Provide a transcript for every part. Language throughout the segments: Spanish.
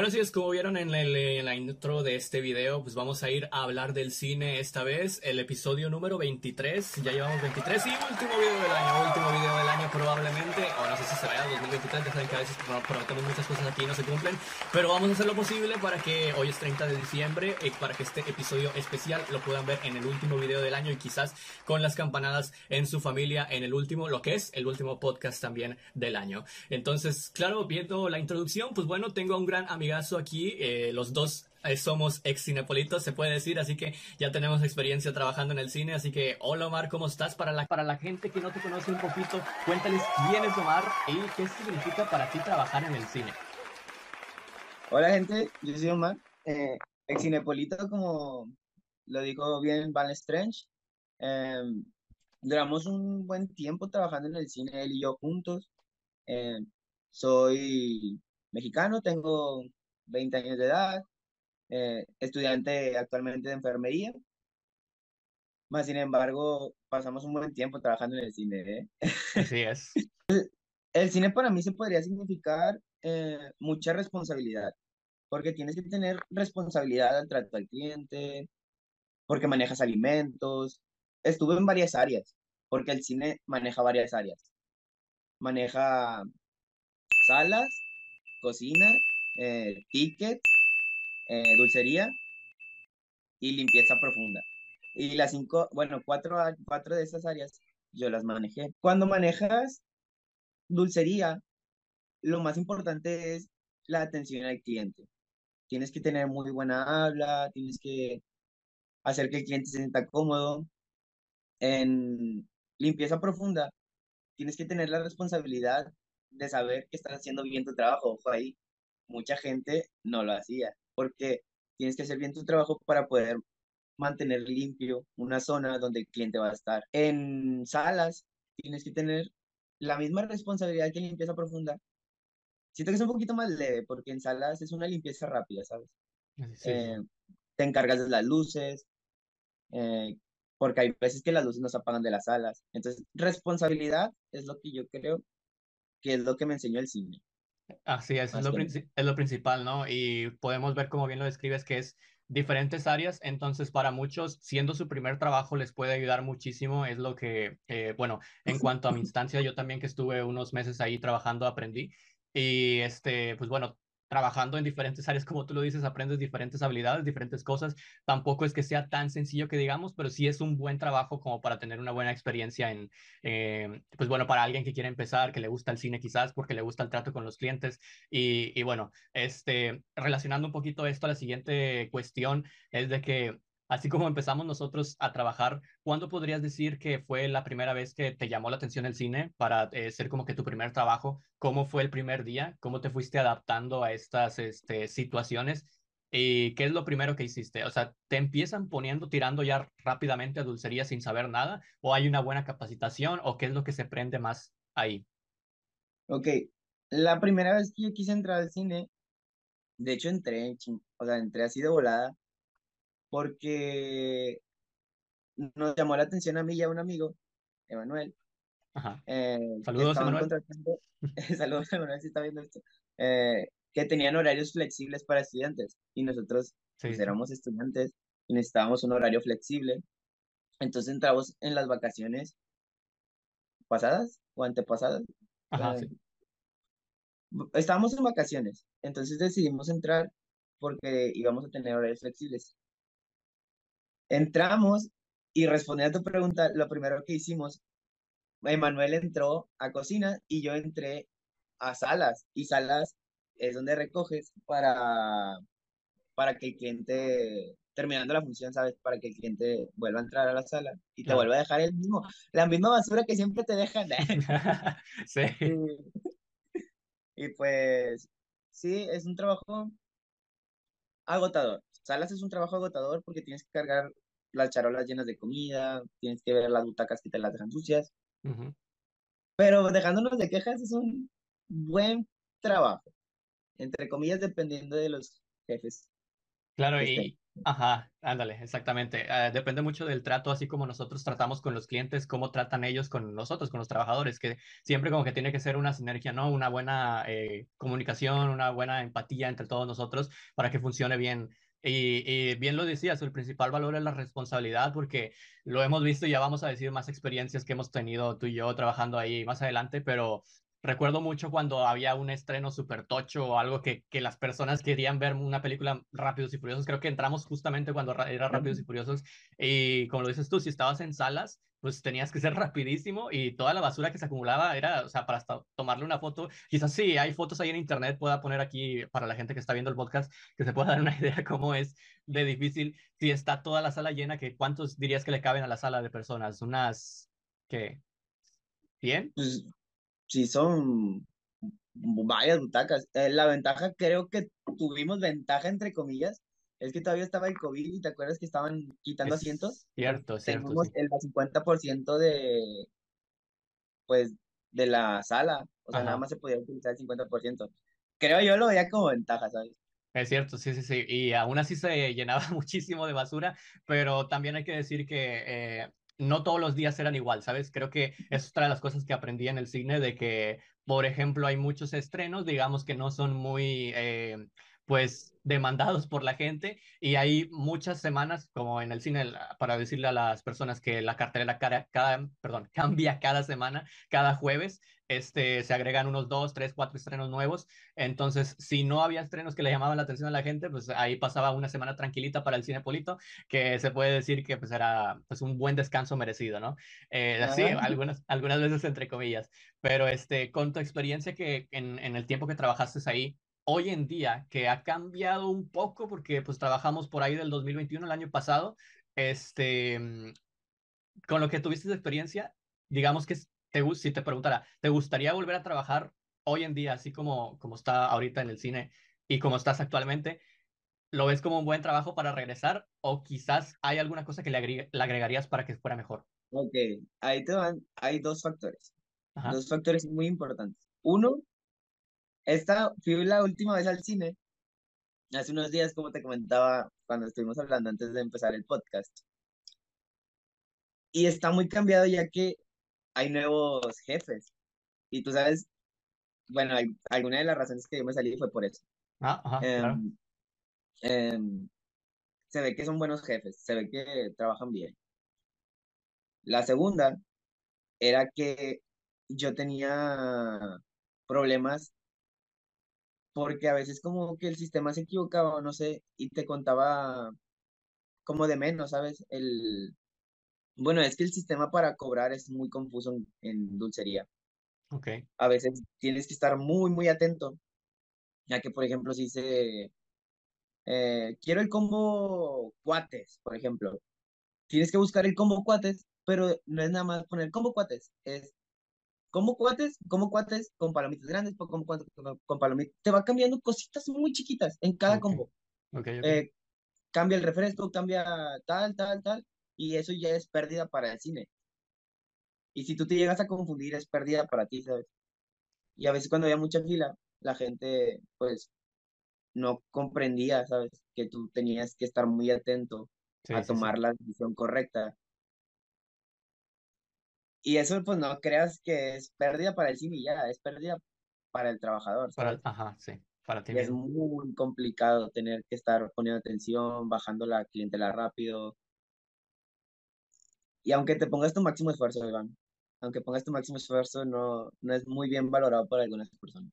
Bueno, sí, es como vieron en, en, la intro de este video, pues vamos a ir a hablar del cine esta vez, el episodio número 23, ya llevamos 23 y último video del año, último video del año probablemente, o no sé si se vaya a 2023, ya saben que a veces prometemos muchas cosas aquí y no se cumplen, pero vamos a hacer lo posible para que hoy es 30 de diciembre y para que este episodio especial lo puedan ver en el último video del año y quizás con las campanadas en su familia en el último, lo que es el último podcast también del año. Entonces, claro, viendo la introducción, pues bueno, tengo a un gran aquí, eh, los dos eh, somos ex cinepolitos, se puede decir, así que ya tenemos experiencia trabajando en el cine, así que hola Omar, ¿cómo estás? Para la, para la gente que no te conoce un poquito, cuéntales quién es Omar y qué significa para ti trabajar en el cine. Hola gente, yo soy Omar, eh, ex cinepolito como lo dijo bien Van Strange, em, duramos un buen tiempo trabajando en el cine, él y yo juntos. Em, soy mexicano, tengo 20 años de edad, eh, estudiante actualmente de enfermería. Más sin embargo, pasamos un buen tiempo trabajando en el cine. ¿eh? Así es. El, cine para mí se podría significar eh, mucha responsabilidad, porque tienes que tener responsabilidad al trato al cliente, porque manejas alimentos. Estuve en varias áreas, porque el cine maneja varias áreas. Maneja salas, cocina, eh, tickets, eh, dulcería y limpieza profunda. Y las cinco, bueno, cuatro, cuatro de esas áreas yo las manejé. Cuando manejas dulcería, lo más importante es la atención al cliente. Tienes que tener muy buena habla, tienes que hacer que el cliente se sienta cómodo. En limpieza profunda, tienes que tener la responsabilidad de saber que estás haciendo bien tu trabajo. Ojo ahí, mucha gente no lo hacía, porque tienes que hacer bien tu trabajo para poder mantener limpio una zona donde el cliente va a estar. En salas, tienes que tener la misma responsabilidad que en limpieza profunda. Siento que es un poquito más leve, porque en salas es una limpieza rápida, ¿sabes? Eh, te encargas de las luces, eh, porque hay veces que las luces no se apagan de las salas. Entonces, responsabilidad es lo que yo creo que es lo que me enseñó el cine. Así es, es lo, es lo principal, ¿no? Y podemos ver, como bien lo describes, que es diferentes áreas, entonces para muchos, siendo su primer trabajo, les puede ayudar muchísimo, es lo que, eh, bueno, en cuanto a mi instancia, yo también que estuve unos meses ahí trabajando, aprendí, y este, pues bueno, trabajando en diferentes áreas, como tú lo dices, aprendes diferentes habilidades, diferentes cosas. Tampoco es que sea tan sencillo que digamos, pero sí es un buen trabajo como para tener una buena experiencia en, eh, pues bueno, para alguien que quiere empezar, que le gusta el cine quizás, porque le gusta el trato con los clientes. Y, y bueno, este, relacionando un poquito esto a la siguiente cuestión, es de que Así como empezamos nosotros a trabajar, ¿cuándo podrías decir que fue la primera vez que te llamó la atención el cine para eh, ser como que tu primer trabajo? ¿Cómo fue el primer día? ¿Cómo te fuiste adaptando a estas este, situaciones? ¿Y qué es lo primero que hiciste? O sea, ¿te empiezan poniendo, tirando ya rápidamente a dulcería sin saber nada? ¿O hay una buena capacitación? ¿O qué es lo que se prende más ahí? Ok, la primera vez que yo quise entrar al cine, de hecho entré, o sea, entré así de volada, porque nos llamó la atención a mí y a un amigo, Emanuel. Eh, saludos, Emanuel. saludos, Emanuel, si está viendo esto. Eh, que tenían horarios flexibles para estudiantes y nosotros pues, éramos estudiantes y necesitábamos un horario flexible. Entonces entramos en las vacaciones pasadas o antepasadas. Eh, estábamos en vacaciones, entonces decidimos entrar porque íbamos a tener horarios flexibles. Entramos y respondiendo a tu pregunta, lo primero que hicimos, Emanuel entró a cocina y yo entré a salas. Y salas es donde recoges para, para que el cliente, terminando la función, ¿sabes? Para que el cliente vuelva a entrar a la sala y te vuelva a dejar el mismo, la misma basura que siempre te dejan. sí. y pues, sí, es un trabajo agotador. Salas es un trabajo agotador porque tienes que cargar las charolas llenas de comida, tienes que ver las butacas que te las dejan sucias. Pero dejándonos de quejas es un buen trabajo, entre comillas, dependiendo de los jefes. Claro, y, Ajá, ándale, exactamente. Ah, depende mucho del trato, así como nosotros tratamos con los clientes, cómo tratan ellos con nosotros, con los trabajadores, que siempre como que tiene que ser una sinergia, ¿no? Una buena eh, comunicación, una buena empatía entre todos nosotros para que funcione bien. Y, bien lo decías, el principal valor es la responsabilidad, porque lo hemos visto y ya vamos a decir más experiencias que hemos tenido tú y yo trabajando ahí más adelante, pero Recuerdo mucho cuando había un estreno súper tocho o algo que, que las personas querían ver una película Rápidos y Furiosos. Creo que entramos justamente cuando era Rápidos y Furiosos. Y como lo dices tú, si estabas en salas, pues tenías que ser rapidísimo y toda la basura que se acumulaba era, o sea, para hasta tomarle una foto. Quizás sí, hay fotos ahí en internet, pueda poner aquí para la gente que está viendo el podcast, que se pueda dar una idea cómo es de difícil. Si está toda la sala llena, que ¿cuántos dirías que le caben a la sala de personas? Unas, ¿qué? ¿100? Pues sí son varias butacas. Eh, la ventaja, creo que tuvimos ventaja, entre comillas, es que todavía estaba el COVID y te acuerdas que estaban quitando Es asientos. cierto, cierto, Tenemos sí. el 50% de, pues, de la sala. O sea, nada Ajá. más se podía utilizar el 50%. Creo yo lo veía como ventaja, ¿sabes? Es cierto, sí, sí, sí. Y aún así se llenaba muchísimo de basura, pero también hay que decir que eh, no todos los días eran igual, ¿sabes? Creo que es otra de las cosas que aprendí en el cine, de que, por ejemplo, hay muchos estrenos, digamos, que no son muy, eh, pues, demandados por la gente y hay muchas semanas, como en el cine, para decirle a las personas que la cartelera cada, cada, perdón, cambia cada semana, cada jueves. Este, se agregan unos dos, tres, cuatro estrenos nuevos entonces, si no había estrenos que le llamaban la atención a la gente, pues ahí pasaba una semana tranquilita para el Cinepolito, que se puede decir que pues era pues un buen descanso merecido, ¿no? Eh, sí, algunas, algunas veces entre comillas, pero este, con tu experiencia que en, en el tiempo que trabajaste ahí, hoy en día, que ha cambiado un poco porque pues trabajamos por ahí del 2021, el año pasado, este, mm, con lo que tuviste de experiencia, digamos que te, si te preguntara, ¿te gustaría volver a trabajar hoy en día, así como, como está ahorita en el cine y como estás actualmente? ¿Lo ves como un buen trabajo para regresar o quizás hay alguna cosa que le, agregue- le agregarías para que fuera mejor? Ok, ahí te van, hay dos factores. Ajá, Dos factores muy importantes. Uno, esta fui la última vez al cine hace unos días, como te comentaba cuando estuvimos hablando antes de empezar el podcast. Y está muy cambiado ya que hay nuevos jefes. Y tú sabes, bueno, hay- alguna de las razones que yo me salí fue por eso. ah, ajá, claro. Em, em, se ve que son buenos jefes, se ve que trabajan bien. La segunda era que yo tenía problemas porque a veces como que el sistema se equivocaba, o no sé, y te contaba como de menos, ¿sabes? El, bueno, es que el sistema para cobrar es muy confuso en, en dulcería. Ok, A veces tienes que estar muy, muy atento, ya que, por ejemplo, si dice, eh, quiero el combo cuates, por ejemplo, tienes que buscar el combo cuates, pero no es nada más poner combo cuates, es combo cuates, combo cuates con palomitas grandes, combo cuates con, palomitas. Te va cambiando cositas muy chiquitas en cada combo. Eh, cambia el refresco, cambia tal, tal, tal, y eso ya es pérdida para el cine. Y si tú te llegas a confundir, es pérdida para ti, ¿sabes? Y a veces cuando había mucha fila, la gente, pues, no comprendía, ¿sabes? Que tú tenías que estar muy atento Sí, a sí, sí. tomar la decisión correcta. Y eso, pues, no creas que es pérdida para el cine ya, es pérdida para el trabajador, Para, ajá, sí, para ti Y es muy complicado tener que estar poniendo atención, bajando la clientela rápido. Y aunque te pongas tu máximo esfuerzo, Iván, aunque pongas tu máximo esfuerzo, no, no es muy bien valorado por algunas personas.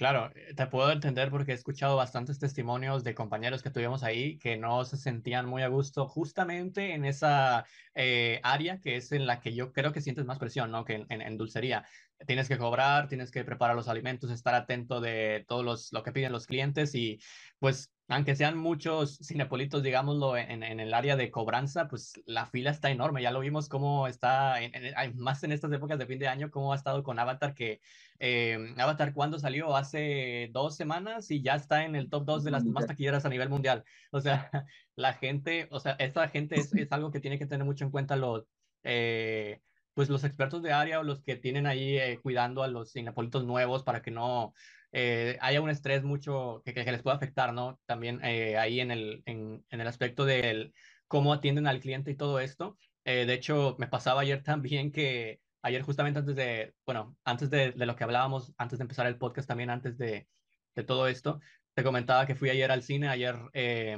Claro, eh, te puedo entender porque he escuchado bastantes testimonios de compañeros que tuvimos ahí que no se sentían muy a gusto justamente en esa eh, área que es en la que yo creo que sientes más presión, ¿no? Que en, en- dulcería. Tienes que cobrar, tienes que preparar los alimentos, estar atento de todos los, lo que piden los clientes y pues aunque sean muchos cinepolitos, digámoslo, en, en el área de cobranza, pues la fila está enorme. Ya lo vimos cómo está, en, en- más en estas épocas de fin de año, cómo ha estado con Avatar que eh, Avatar, ¿cuándo salió? Hace dos semanas y ya está en el top 2 de las más taquilleras a nivel mundial. O sea, la gente, o sea, esta gente es, es algo que tiene que tener mucho en cuenta los, eh, pues los expertos de área o los que tienen ahí eh, cuidando a los cinepolitos nuevos para que no, eh, haya un estrés mucho que, que, les pueda afectar, ¿no? También eh, ahí en el, en, en, el aspecto del cómo atienden al cliente y todo esto. Eh, de hecho, me pasaba ayer también que ayer justamente antes de, bueno, antes de, de, lo que hablábamos, antes de empezar el podcast también, antes de, de todo esto, te comentaba que fui ayer al cine, ayer eh,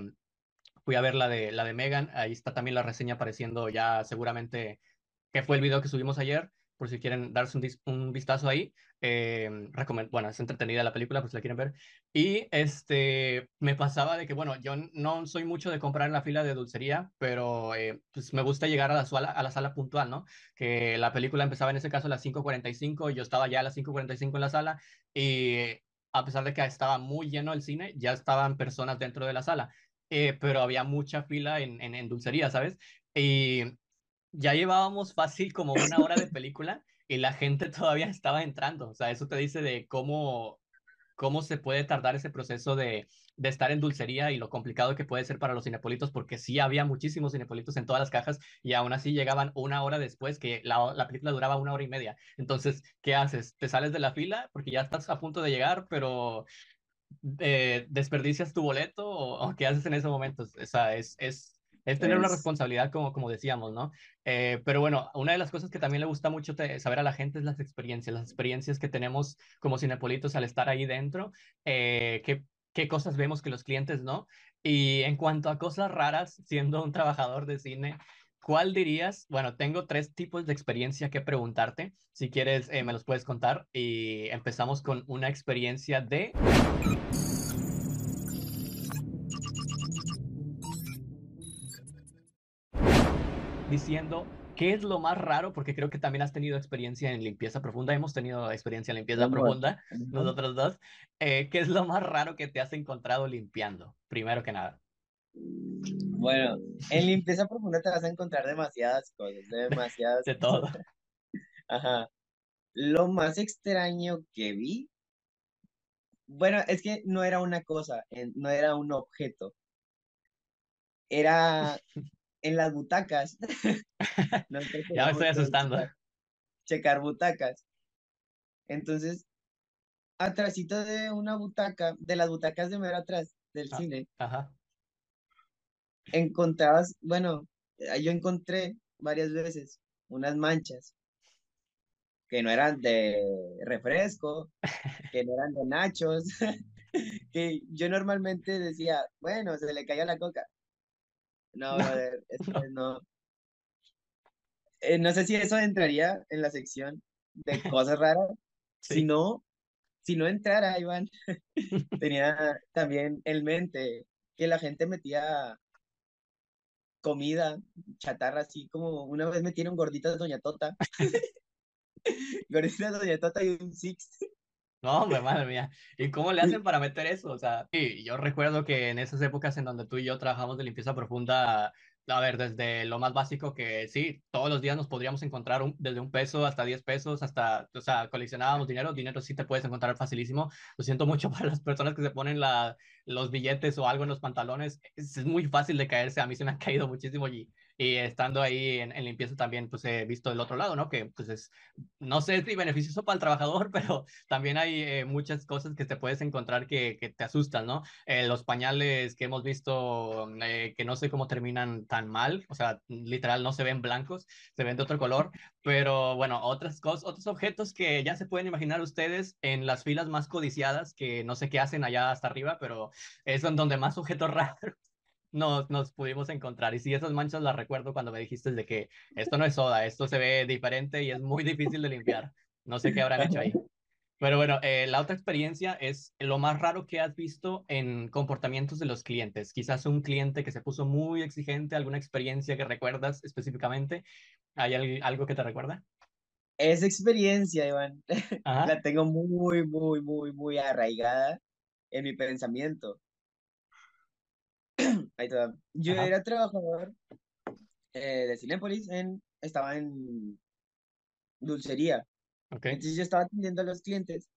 fui a ver la de, la de Megan, ahí está también la reseña apareciendo ya seguramente, que fue el video que subimos ayer, por si quieren darse un, un vistazo ahí. Eh, bueno, es entretenida la película, pues la quieren ver. Y este, me pasaba de que, bueno, yo no soy mucho de comprar en la fila de dulcería, pero eh, pues me gusta llegar a la, sala, a la sala puntual, ¿no? Que la película empezaba en ese caso a las 5.45 y yo estaba ya a las 5.45 en la sala y a pesar de que estaba muy lleno el cine, ya estaban personas dentro de la sala, eh, pero había mucha fila en, en, en dulcería, ¿sabes? Y ya llevábamos fácil como una hora de película y la gente todavía estaba entrando. O sea, eso te dice de cómo, cómo se puede tardar ese proceso de, de estar en dulcería y lo complicado que puede ser para los cinepolitos, porque sí había muchísimos cinepolitos en todas las cajas y aún así llegaban una hora después, que la, la película duraba una hora y media. Entonces, ¿qué haces? ¿Te sales de la fila porque ya estás a punto de llegar, pero eh, desperdicias tu boleto o, qué haces en esos momentos? O sea, es, es, es tener una responsabilidad, como, como decíamos, ¿no? Eh, pero bueno, una de las cosas que también le gusta mucho saber a la gente es las experiencias, las experiencias que tenemos como cinepolitos al estar ahí dentro, eh, qué, qué cosas vemos que los clientes no. Y en cuanto a cosas raras, siendo un trabajador de cine, ¿cuál dirías? Bueno, tengo tres tipos de experiencia que preguntarte. Si quieres, eh, me los puedes contar. Y empezamos con una experiencia de... diciendo qué es lo más raro, porque creo que también has tenido experiencia en limpieza profunda, hemos tenido experiencia en limpieza profunda, nosotros dos. Eh, ¿Qué es lo más raro que te has encontrado limpiando, primero que nada? Bueno, en limpieza profunda te vas a encontrar demasiadas cosas, demasiadas. De todo. Ajá. Lo más extraño que vi, bueno, es que no era una cosa, no era un objeto. Era en las butacas. ya me estoy asustando. Checar, butacas. Entonces, atrásito de una butaca, de las butacas de mero atrás del ah, cine, ajá. encontrabas, bueno, yo encontré varias veces unas manchas que no eran de refresco, que no eran de nachos, que yo normalmente decía, bueno, se le caía la coca, no, brother, no. Eh, no sé si eso entraría en la sección de cosas raras. Si no, si no entrara, Iván, tenía también en mente que la gente metía comida, chatarra, así como una vez metieron gorditas Doña Tota. gorditas Doña Tota y un Six. No, hombre, madre mía. ¿Y cómo le hacen para meter eso? O sea, sí, yo recuerdo que en esas épocas en donde tú y yo trabajamos de limpieza profunda, a ver, desde lo más básico que sí, todos los días nos podríamos encontrar un, desde un peso hasta 10 pesos, hasta, o sea, coleccionábamos dinero, dinero sí te puedes encontrar facilísimo. Lo siento mucho para las personas que se ponen la, los billetes o algo en los pantalones, es, es muy fácil de caerse, a mí se me han caído muchísimo y y estando ahí en, en, limpieza también, pues he visto el otro lado, ¿no? Que pues es, no sé si beneficioso para el trabajador, pero también hay eh, muchas cosas que te puedes encontrar que, que te asustan, ¿no? Eh, los pañales que hemos visto, eh, que no sé cómo terminan tan mal, o sea, literal no se ven blancos, se ven de otro color, pero bueno, otras cosas, otros objetos que ya se pueden imaginar ustedes en las filas más codiciadas, que no sé qué hacen allá hasta arriba, pero es donde más objetos raros nos, nos pudimos encontrar. Y sí, esas manchas las recuerdo cuando me dijiste de que esto no es soda, esto se ve diferente y es muy difícil de limpiar. No sé qué habrán hecho ahí. Pero bueno, eh, la otra experiencia es lo más raro que has visto en comportamientos de los clientes. Quizás un cliente que se puso muy exigente, alguna experiencia que recuerdas específicamente. ¿Hay algo que te recuerda? Esa experiencia, Iván, la tengo muy, muy, muy, muy arraigada en mi pensamiento. Ahí. Yo era trabajador eh, de Cinépolis, en, estaba en dulcería. Entonces yo estaba atendiendo a los clientes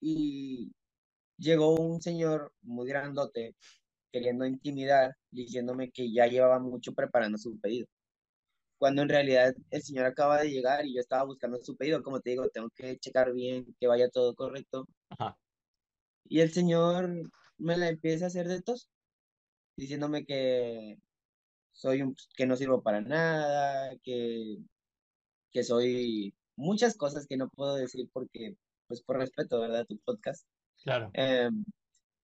y llegó un señor muy grandote queriendo intimidar, diciéndome que ya llevaba mucho preparando su pedido. Cuando en realidad el señor acaba de llegar y yo estaba buscando su pedido, como te digo, tengo que checar bien que vaya todo correcto. Y el señor me la empieza a hacer de tos, diciéndome que soy un, que no sirvo para nada, que, que soy muchas cosas que no puedo decir porque, pues por respeto, ¿verdad? Tu podcast. Claro. Em,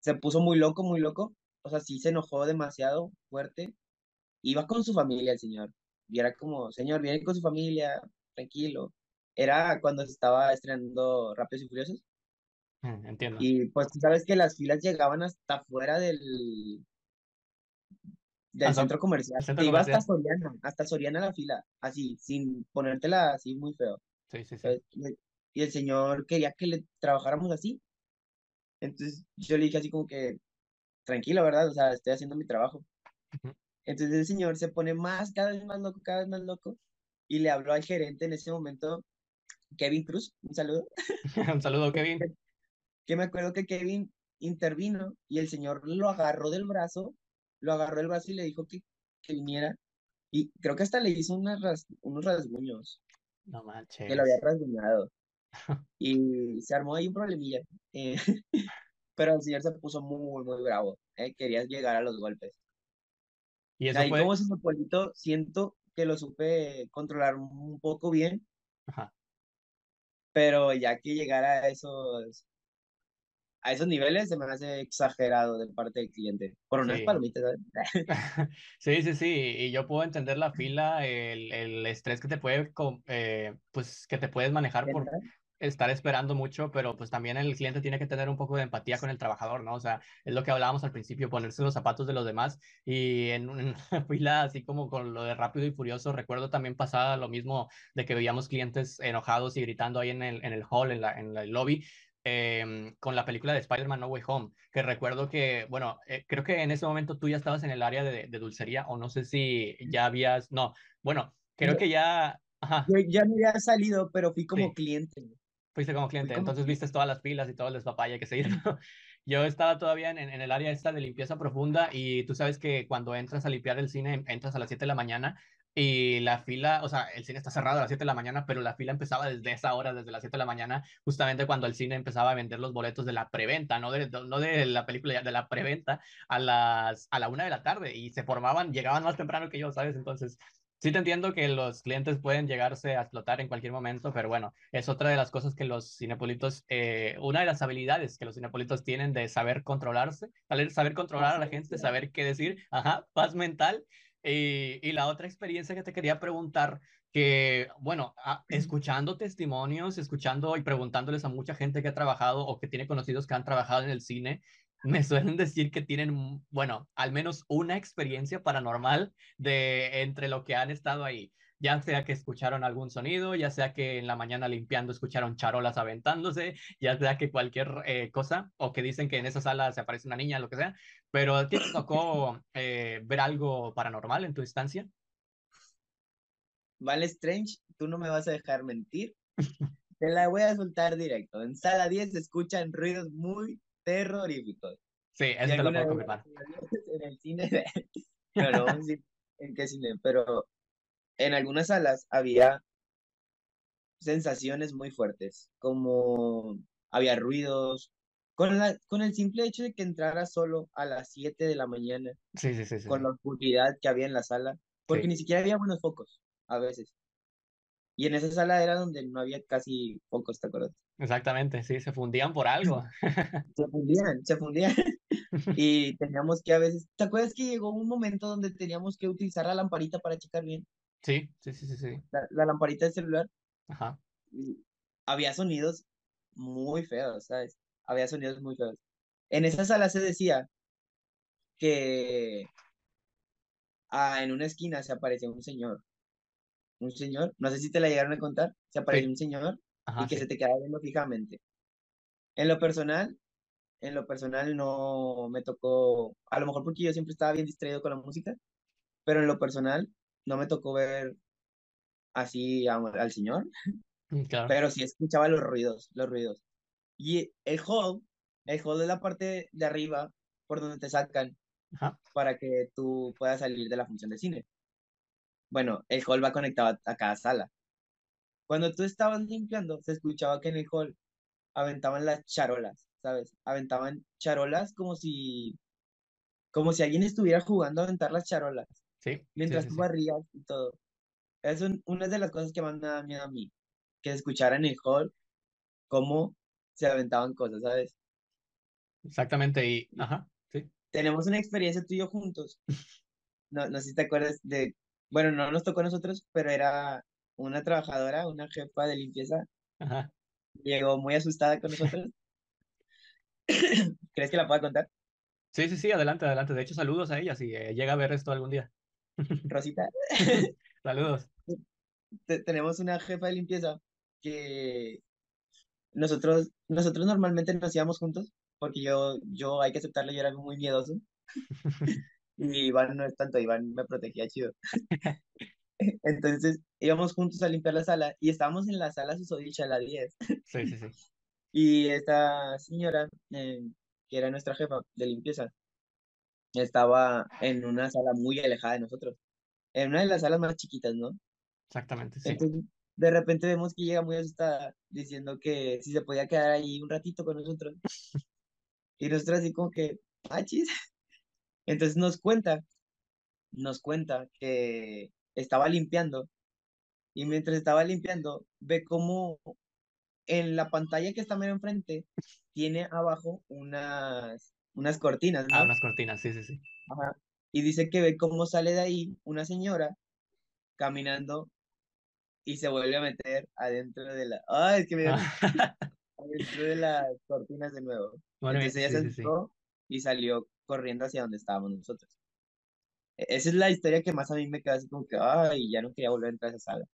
se puso muy loco, muy loco. O sea, sí se enojó demasiado fuerte. Iba con su familia el señor. Y era como, señor, viene con su familia, tranquilo. Era cuando se estaba estrenando Rápidos y Furiosos. Mm, entiendo. Y pues tú sabes que las filas llegaban hasta fuera del, del centro comercial. Te iba hasta Soriana, hasta Soriana la fila, así, sin ponértela así muy feo. Sí, sí, sí. Y el señor quería que le trabajáramos así. Entonces yo le dije así como que, tranquilo, ¿verdad? O sea, estoy haciendo mi trabajo. Entonces el señor se pone más, cada vez más loco, cada vez más loco. Y le habló al gerente en ese momento, Kevin Cruz, un saludo. un saludo, Kevin. Que me acuerdo que Kevin intervino y el señor lo agarró del brazo, lo agarró del brazo y le dijo que, que viniera. Y creo que hasta le hizo unas unos rasguños. No manches. Que lo había rasguñado. y se armó ahí un problemilla. Eh, pero el señor se puso muy, muy bravo. Eh, quería llegar a los golpes. Y eso fue... como ese pueblito, siento que lo supe controlar un poco bien. Ajá. Pero ya que llegara a esos a esos niveles se me hace exagerado de parte del cliente. Por unas sí. palomitas, sí, sí, sí. Y yo puedo entender la fila, el, el estrés que te puede, eh, pues, que te puedes manejar por estar esperando mucho, pero pues también el cliente tiene que tener un poco de empatía con el trabajador, ¿no? O sea, es lo que hablábamos al principio, ponerse los zapatos de los demás y en una fila así como con lo de rápido y furioso, recuerdo también pasaba lo mismo de que veíamos clientes enojados y gritando ahí en el, en el hall, en, la, en el lobby, Em, con la película de Spider-Man No Way Home, que recuerdo que, bueno, eh, creo que en ese momento tú ya estabas en el área de, dulcería o no sé si ya habías, no, bueno, creo que ya... Yo ya me había salido, pero fui como cliente. Fuiste como cliente, entonces viste todas las pilas y todo el despapaya que se hizo. Yo estaba todavía en, en, el área esta de limpieza profunda y tú sabes que cuando entras a limpiar el cine, entras a las 7 de la mañana y la fila, o sea, el cine está cerrado a las 7 de la mañana, pero la fila empezaba desde esa hora, desde las 7 de la mañana, justamente cuando el cine empezaba a vender los boletos de la preventa, no de, no de la película, de la preventa a las a la una de la tarde y se formaban, llegaban más temprano que yo, ¿sabes? Entonces, sí te entiendo que los clientes pueden llegarse a explotar en cualquier momento, pero bueno, es otra de las cosas que los cinepolitos, eh, una de las habilidades que los cinepolitos tienen de saber controlarse, saber, saber controlar a la gente, saber qué decir, ajá, paz mental y, y, la otra experiencia que te quería preguntar, que, bueno, escuchando testimonios, escuchando y preguntándoles a mucha gente que ha trabajado o que tiene conocidos que han trabajado en el cine, me suelen decir que tienen, bueno, al menos una experiencia paranormal de entre lo que han estado ahí ya sea que escucharon algún sonido, ya sea que en la mañana limpiando escucharon charolas aventándose, ya sea que cualquier eh, cosa, o que dicen que en esa sala se aparece una niña, lo que sea, pero ¿a ti te tocó eh, ver algo paranormal en tu instancia? Vale, Strange, tú no me vas a dejar mentir. Te la voy a soltar directo. En sala 10 se escuchan ruidos muy terroríficos. Sí, eso te lo puedo confirmar. En el cine, pero en qué cine, pero en algunas salas había sensaciones muy fuertes, como había ruidos, con, la, con el simple hecho de que entrara solo a las 7 de la mañana, sí, sí, sí, con la oscuridad que había en la sala, porque ni siquiera había buenos focos a veces. Y en esa sala era donde no había casi focos, ¿te acuerdas? Exactamente, sí, se fundían por algo. se fundían, se fundían. y teníamos que a veces, ¿te acuerdas que llegó un momento donde teníamos que utilizar la lamparita para checar bien? Sí, sí, sí, sí. La, lamparita del celular. Ajá. había sonidos muy feos, ¿sabes? Había sonidos muy feos. En esa sala se decía que ah, en una esquina se aparecía un señor. Un señor, no sé si te la llegaron a contar, se apareció un señor y que se te quedaba viendo fijamente. En lo personal, en lo personal no me tocó, a lo mejor porque yo siempre estaba bien distraído con la música, pero en lo personal no me tocó ver así al señor, mm, pero sí escuchaba los ruidos, los ruidos. Y el hall, el hall es la parte de arriba por donde te sacan para que tú puedas salir de la función de cine. Bueno, el hall va conectado a cada sala. Cuando tú estabas limpiando, se escuchaba que en el hall aventaban las charolas. ¿sabes? Aventaban charolas como si, como si alguien estuviera jugando a aventar las charolas, Sí, mientras sí, tú sí, barrías y todo. Es un- una de las cosas que más me da miedo a mí, que escuchar en el hall cómo se aventaban cosas, ¿sabes? Exactamente. Y, ajá, sí. Tenemos una experiencia tú y yo juntos. No, no sé si te acuerdas de, bueno, no nos tocó a nosotros, pero era una trabajadora, una jefa de limpieza, Ajá. llegó muy asustada con nosotros. ¿Crees que la pueda contar? Sí, sí, sí, adelante, adelante. De hecho, saludos a ella si eh, llega a ver esto algún día. Rosita, Saludos. te- tenemos una jefa de limpieza que nosotros, nosotros normalmente nos íbamos juntos, porque yo, yo hay que aceptarlo, yo era muy miedoso, y Iván no es tanto, Iván me protegía chido. Entonces íbamos juntos a limpiar la sala, y estábamos en la sala susodicha, la 10 Sí, sí, sí. y esta señora, eh, que era nuestra jefa de limpieza, estaba en una sala muy alejada de nosotros, en una de las salas más chiquitas, ¿no? Exactamente, sí. Entonces, de repente vemos que llega muy asustada diciendo que si se podía quedar ahí un ratito con nosotros. Y nosotros así como que, ah, chis. Entonces nos cuenta, nos cuenta que estaba limpiando y mientras estaba limpiando ve como en la pantalla que está mero enfrente tiene abajo unas, unas cortinas, Ah, ¿no? unas cortinas, sí, sí, sí. Ajá. Y dice que ve cómo sale de ahí una señora caminando y se vuelve a meter adentro de la... Ay, es que me adentro de las cortinas de nuevo. Bueno, Entonces ella sí, se sí. asustó y salió corriendo hacia donde estábamos nosotros. E- Esa es la historia que más a mí me queda así como que, ay, ya no quería volver a entrar a esa sala.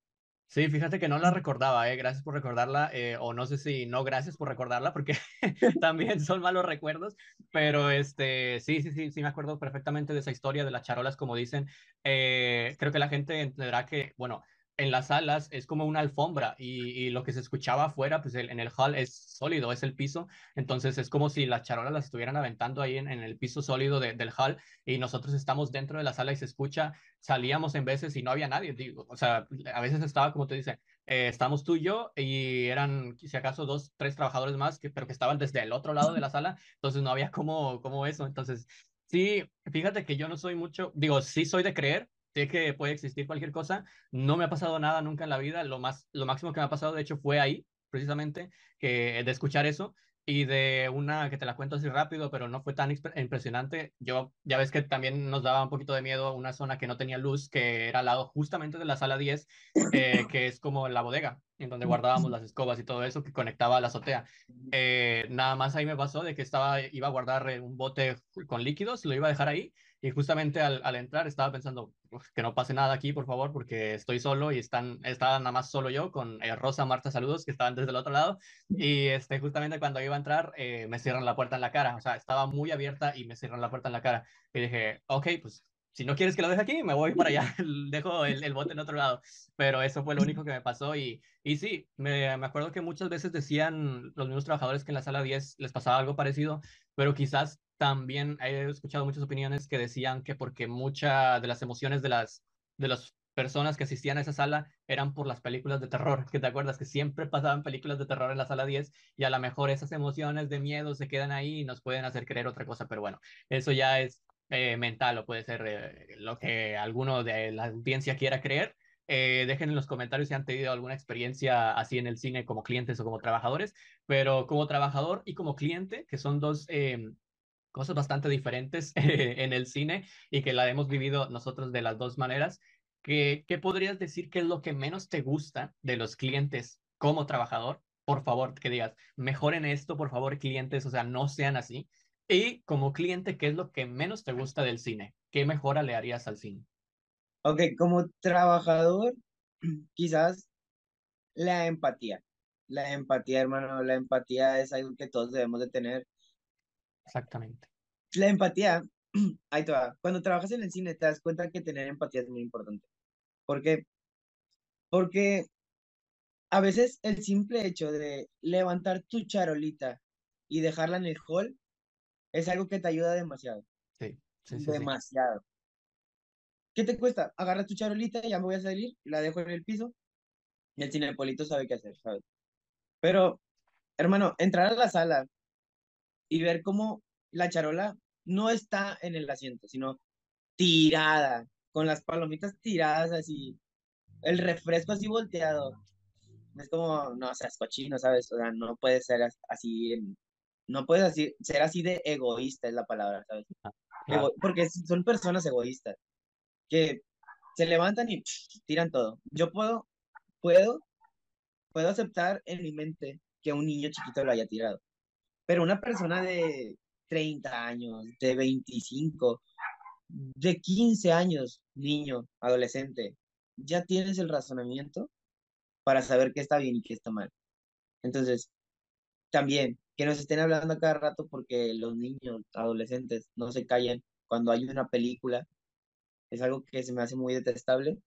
Sí, fíjate que no la recordaba, eh. Gracias por recordarla, eh, o no sé si no gracias por recordarla, porque también son malos recuerdos, pero este, sí, sí, sí, sí me acuerdo perfectamente de esa historia de las charolas, como dicen. Eh, creo que la gente entenderá que, bueno, en las salas es como una alfombra y, y lo que se escuchaba afuera, pues el- en el hall es sólido, es el piso, entonces es como si las charolas las estuvieran aventando ahí en, en el piso sólido de- del hall y nosotros estamos dentro de la sala y se escucha salíamos en veces y no había nadie, digo, o sea, a veces estaba, como te dice, eh, estamos tú y yo y eran, si acaso, dos, tres trabajadores más, que, pero que estaban desde el otro lado de la sala, entonces no había como, como eso, entonces, sí, fíjate que yo no soy mucho, digo, sí soy de creer, sé que puede existir cualquier cosa, no me ha pasado nada nunca en la vida, lo, más, lo máximo que me ha pasado, de hecho, fue ahí, precisamente, que de escuchar eso, y de una que te la cuento así rápido, pero no fue tan impresionante. Yo, ya ves que también nos daba un poquito de miedo una zona que no tenía luz, que era al lado justamente de la sala 10, eh, que es como la bodega, en donde guardábamos las escobas y todo eso, que conectaba a la azotea. Eh, nada más ahí me pasó de que estaba, iba a guardar eh, un bote con líquidos, lo iba a dejar ahí, y justamente al, entrar estaba pensando "Uf, que no pase nada aquí, por favor, porque estoy solo y están, estaba nada más solo yo con eh, Rosa, Marta, saludos, que estaban desde el otro lado. Y este, justamente cuando iba a entrar, eh, me cierran la puerta en la cara. O sea, estaba muy abierta y me cierran la puerta en la cara. Y dije, ok, pues si no quieres que lo deje aquí, me voy para allá. Dejo el, el bote en otro lado. Pero eso fue lo único que me pasó. Y, y sí, me, me acuerdo que muchas veces decían los mismos trabajadores que en la sala 10 les pasaba algo parecido, pero quizás también he escuchado muchas opiniones que decían que porque muchas de las emociones de las, de las personas que asistían a esa sala eran por las películas de terror, que te acuerdas que siempre pasaban películas de terror en la sala 10 y a lo mejor esas emociones de miedo se quedan ahí y nos pueden hacer creer otra cosa, pero bueno, eso ya es eh, mental o puede ser eh, lo que alguno de la audiencia quiera creer. Eh, dejen en los comentarios si han tenido alguna experiencia así en el cine como clientes o como trabajadores, pero como trabajador y como cliente, que son dos eh, cosas bastante diferentes en el cine y que la hemos vivido nosotros de las dos maneras. ¿Qué, qué podrías decir que es lo que menos te gusta de los clientes como trabajador? Por favor, que digas, mejoren esto, por favor, clientes, o sea, no sean así. Y como cliente, ¿qué es lo que menos te gusta del cine? ¿Qué mejora le harías al cine? Ok, como trabajador, quizás la empatía. La empatía, hermano, la empatía es algo que todos debemos de tener. Exactamente. La empatía, ahí te va. Cuando trabajas en el cine te das cuenta que tener empatía es muy importante. ¿Por qué? Porque a veces el simple hecho de levantar tu charolita y dejarla en el hall es algo que te ayuda demasiado. Sí, sí, sí, sí. Demasiado. ¿Qué te cuesta? Agarra tu charolita, ya me voy a salir, la dejo en el piso y el cinepolito sabe qué hacer, ¿sabes? Pero, hermano, entrar a la sala y ver cómo la charola no está en el asiento, sino tirada, con las palomitas tiradas así, el refresco así volteado. Es como, no seas cochino, ¿sabes? O sea, no puede ser así, no puedes así, ser así de egoísta es la palabra, ¿sabes? porque son personas egoístas que se levantan y tiran todo. Yo puedo, puedo, puedo aceptar en mi mente que un niño chiquito lo haya tirado. Pero una persona de 30 años, de 25, de 15 años, niño, adolescente, ya tienes el razonamiento para saber qué está bien y qué está mal. Entonces, también, que nos estén hablando cada rato porque los niños, adolescentes, no se callan cuando hay una película, es algo que se me hace muy detestable.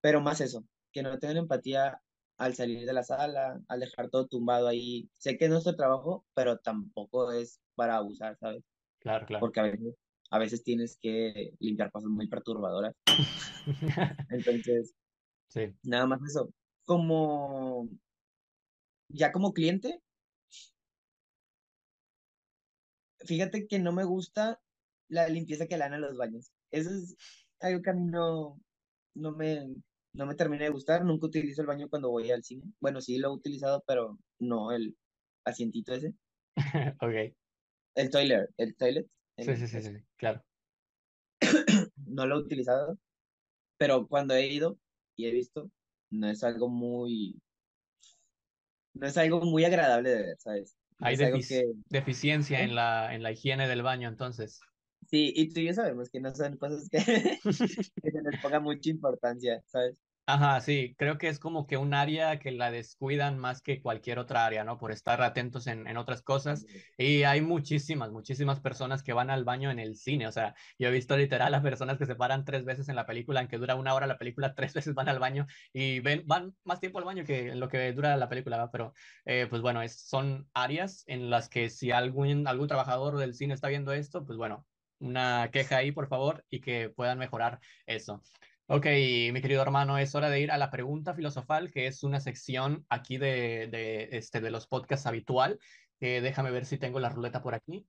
Pero más eso, que no tengan empatía al salir de la sala, al dejar todo tumbado ahí. Sé que es nuestro trabajo, pero tampoco es para abusar, ¿sabes? Claro, claro. Porque a veces, a veces tienes que limpiar cosas muy perturbadoras. Entonces, sí. nada más eso. Como, ya como cliente, fíjate que no me gusta la limpieza que le dan a los baños. Eso es algo que a mí no, no me, no me termina de gustar. Nunca utilizo el baño cuando voy al cine. Bueno, sí lo he utilizado, pero no el asientito ese. ok. El toilet, el toilet. sí, sí, sí, sí, claro. no lo he utilizado, pero cuando he ido y he visto, no es algo muy, no es algo muy agradable de ver, ¿sabes? Hay deficiencia en la, en la higiene del baño, entonces. Sí, y tú y yo sabemos que no son cosas que, que se les ponga mucha importancia, ¿sabes? Ajá, sí, creo que es como que un área que la descuidan más que cualquier otra área, ¿no? Por estar atentos en, en otras cosas. Y hay muchísimas, muchísimas personas que van al baño en el cine. O sea, yo he visto literal a personas que se paran tres veces en la película, aunque dura una hora la película, tres veces van al baño y ven, van más tiempo al baño que lo que dura la película, ¿va? Pero, eh, pues bueno, es, son áreas en las que si algún, algún trabajador del cine está viendo esto, pues bueno, una queja ahí, por favor, y que puedan mejorar eso. Ok, mi querido hermano, es hora de ir a la pregunta filosofal, que es una sección aquí de, de, este, de los podcasts habitual. Eh, déjame ver si tengo la ruleta por aquí.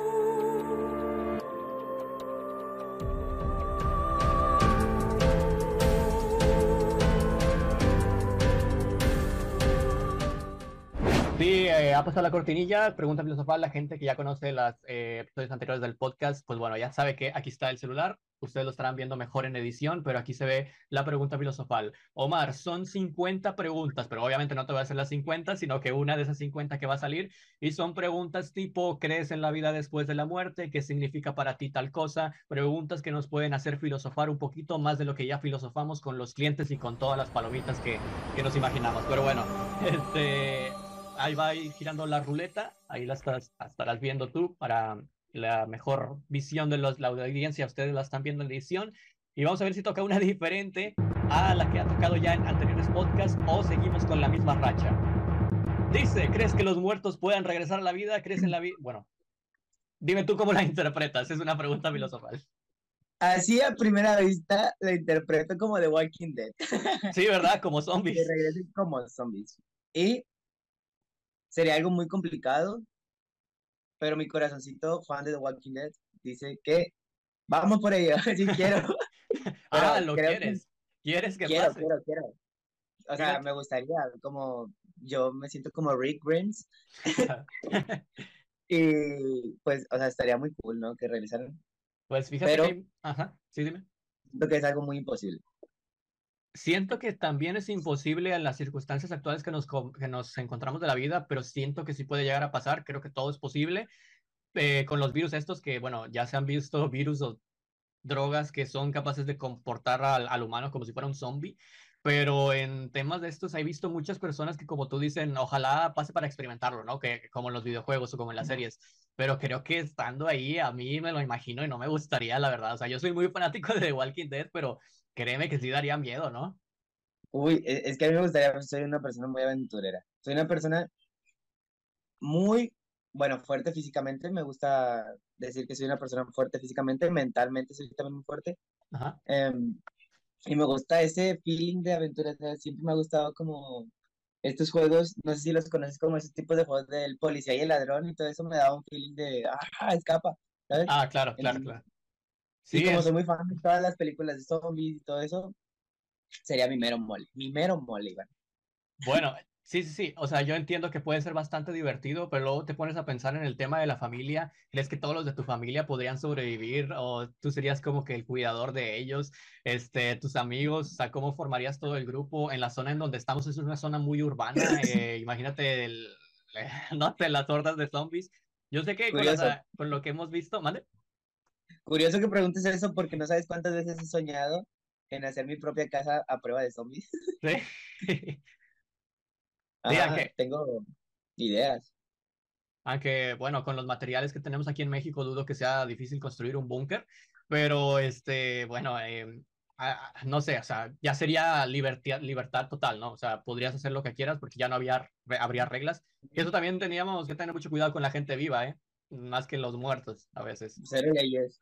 Ha pasado la cortinilla, pregunta filosofal, la gente que ya conoce los eh, episodios anteriores del podcast, pues bueno, ya sabe que aquí está el celular, ustedes lo estarán viendo mejor en edición, pero aquí se ve la pregunta filosofal. Omar, son 50 preguntas, pero obviamente no te voy a hacer las 50, sino que una de esas 50 que va a salir, y son preguntas tipo, ¿crees en la vida después de la muerte? ¿Qué significa para ti tal cosa? Preguntas que nos pueden hacer filosofar un poquito más de lo que ya filosofamos con los clientes y con todas las palomitas que, que nos imaginamos. Pero bueno, este ahí va girando la ruleta, ahí la estarás, estarás viendo tú para la mejor visión de los, la audiencia, ustedes la están viendo en la edición, y vamos a ver si toca una diferente a la que ha tocado ya en anteriores podcasts o seguimos con la misma racha. Dice, ¿crees que los muertos puedan regresar a la vida? ¿Crees en la vida? Bueno, dime tú cómo la interpretas, es una pregunta filosofal. Así a primera vista la interpreto como The Walking Dead. Sí, ¿verdad? Como zombies. Que regresen como zombies. Y sería algo muy complicado, pero mi corazoncito, fan de The Walking Dead, dice que vamos por ello, si quiero. ah, lo quieres. ¿Quieres que quiero, pase? Quiero, quiero, O sea, me gustaría, como yo me siento como Rick Grimes. y pues, o sea, estaría muy cool, ¿no? Que realizaran. Pues fíjate pero, que... Ajá, sí, dime. Siento que es algo muy imposible. Siento que también es imposible en las circunstancias actuales que nos, que nos encontramos de la vida, pero siento que sí puede llegar a pasar. Creo que todo es posible. Eh, con los virus estos que, bueno, ya se han visto virus o drogas que son capaces de comportar al, al humano como si fuera un zombie. Pero en temas de estos he visto muchas personas que, como tú dicen, ojalá pase para experimentarlo, ¿no? Que como en los videojuegos o como en las series. Pero creo que estando ahí, a mí me lo imagino y no me gustaría, la verdad. O sea, yo soy muy fanático de The Walking Dead, pero créeme que sí daría miedo, ¿no? Uy, e, es que a mí me gustaría, soy una persona muy aventurera. Soy una persona muy, bueno, fuerte físicamente. Me gusta decir que soy una persona fuerte físicamente, mentalmente soy también muy fuerte. Ajá. Em, y me gusta ese feeling de aventura. Siempre me ha gustado como estos juegos, no sé si los conoces como ese tipo de juegos del policía y el ladrón y todo eso me daba un feeling de, ah, escapa, ¿sabes? Ah, claro, claro, claro. Sí, y como soy muy fan de todas las películas de zombies y todo eso, sería mi mero mole, mi mero mole, Iván. Bueno, Sí, sí, sí. O sea, yo entiendo que puede ser bastante divertido, pero luego te pones a pensar en el tema de la familia. ¿Crees que todos los de tu familia podrían sobrevivir? ¿O tú serías como que el cuidador de ellos? Este, tus amigos, o sea, ¿cómo formarías todo el grupo? En la zona en donde estamos es una zona muy urbana. Eh, imagínate, el, no sé, las hordas de zombies. Yo sé que con, lo que hemos visto, ¿mande? Curioso que preguntes eso porque no sabes cuántas veces he soñado en hacer mi propia casa a prueba de zombies. Sí. que, tengo ideas. Aunque, bueno, con los materiales que tenemos aquí en México, dudo que sea difícil construir un búnker, pero, este, bueno, em, no sé, o sea, ya sería libertad, libertad total, ¿no? O sea, podrías hacer lo que quieras porque ya no había, habría reglas. Y eso también teníamos que tener mucho cuidado con la gente viva, ¿eh? Más que los muertos a veces. Ser leyes.